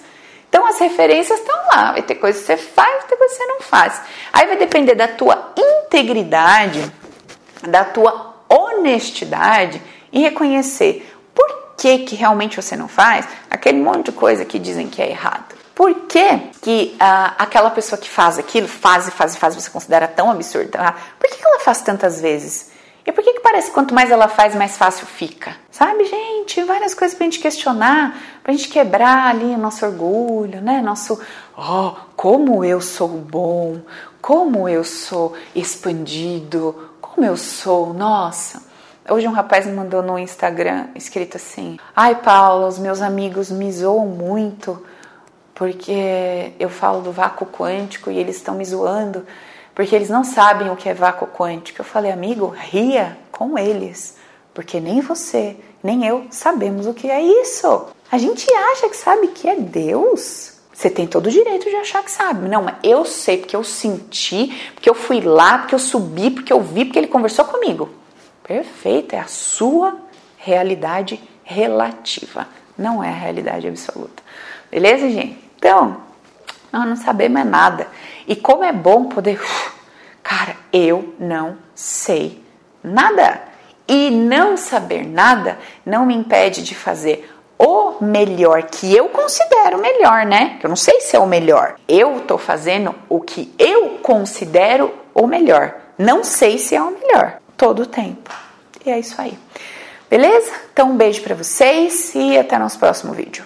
Então as referências estão lá, vai ter coisas que você faz, vai ter coisas que você não faz. Aí vai depender da tua integridade, da tua honestidade em reconhecer que, que realmente você não faz aquele monte de coisa que dizem que é errado. Por que, que ah, aquela pessoa que faz aquilo, faz e faz e faz, você considera tão absurdo? Ah, por que, que ela faz tantas vezes? E por que, que parece que quanto mais ela faz, mais fácil fica? Sabe, gente? Várias coisas pra gente questionar, pra gente quebrar ali o nosso orgulho, né? Nosso, oh, como eu sou bom, como eu sou expandido, como eu sou, nossa. Hoje um rapaz me mandou no Instagram escrito assim: Ai, Paula, os meus amigos me zoam muito porque eu falo do vácuo quântico e eles estão me zoando porque eles não sabem o que é vácuo quântico. Eu falei, amigo, ria com eles, porque nem você, nem eu sabemos o que é isso. A gente acha que sabe que é Deus. Você tem todo o direito de achar que sabe. Não, mas eu sei porque eu senti, porque eu fui lá, porque eu subi, porque eu vi, porque ele conversou comigo. Perfeito, é a sua realidade relativa, não é a realidade absoluta. Beleza, gente? Então, nós não sabemos nada. E como é bom poder. Cara, eu não sei nada. E não saber nada não me impede de fazer o melhor que eu considero melhor, né? Eu não sei se é o melhor. Eu tô fazendo o que eu considero o melhor. Não sei se é o melhor todo o tempo. E é isso aí. Beleza? Então um beijo para vocês e até nosso próximo vídeo.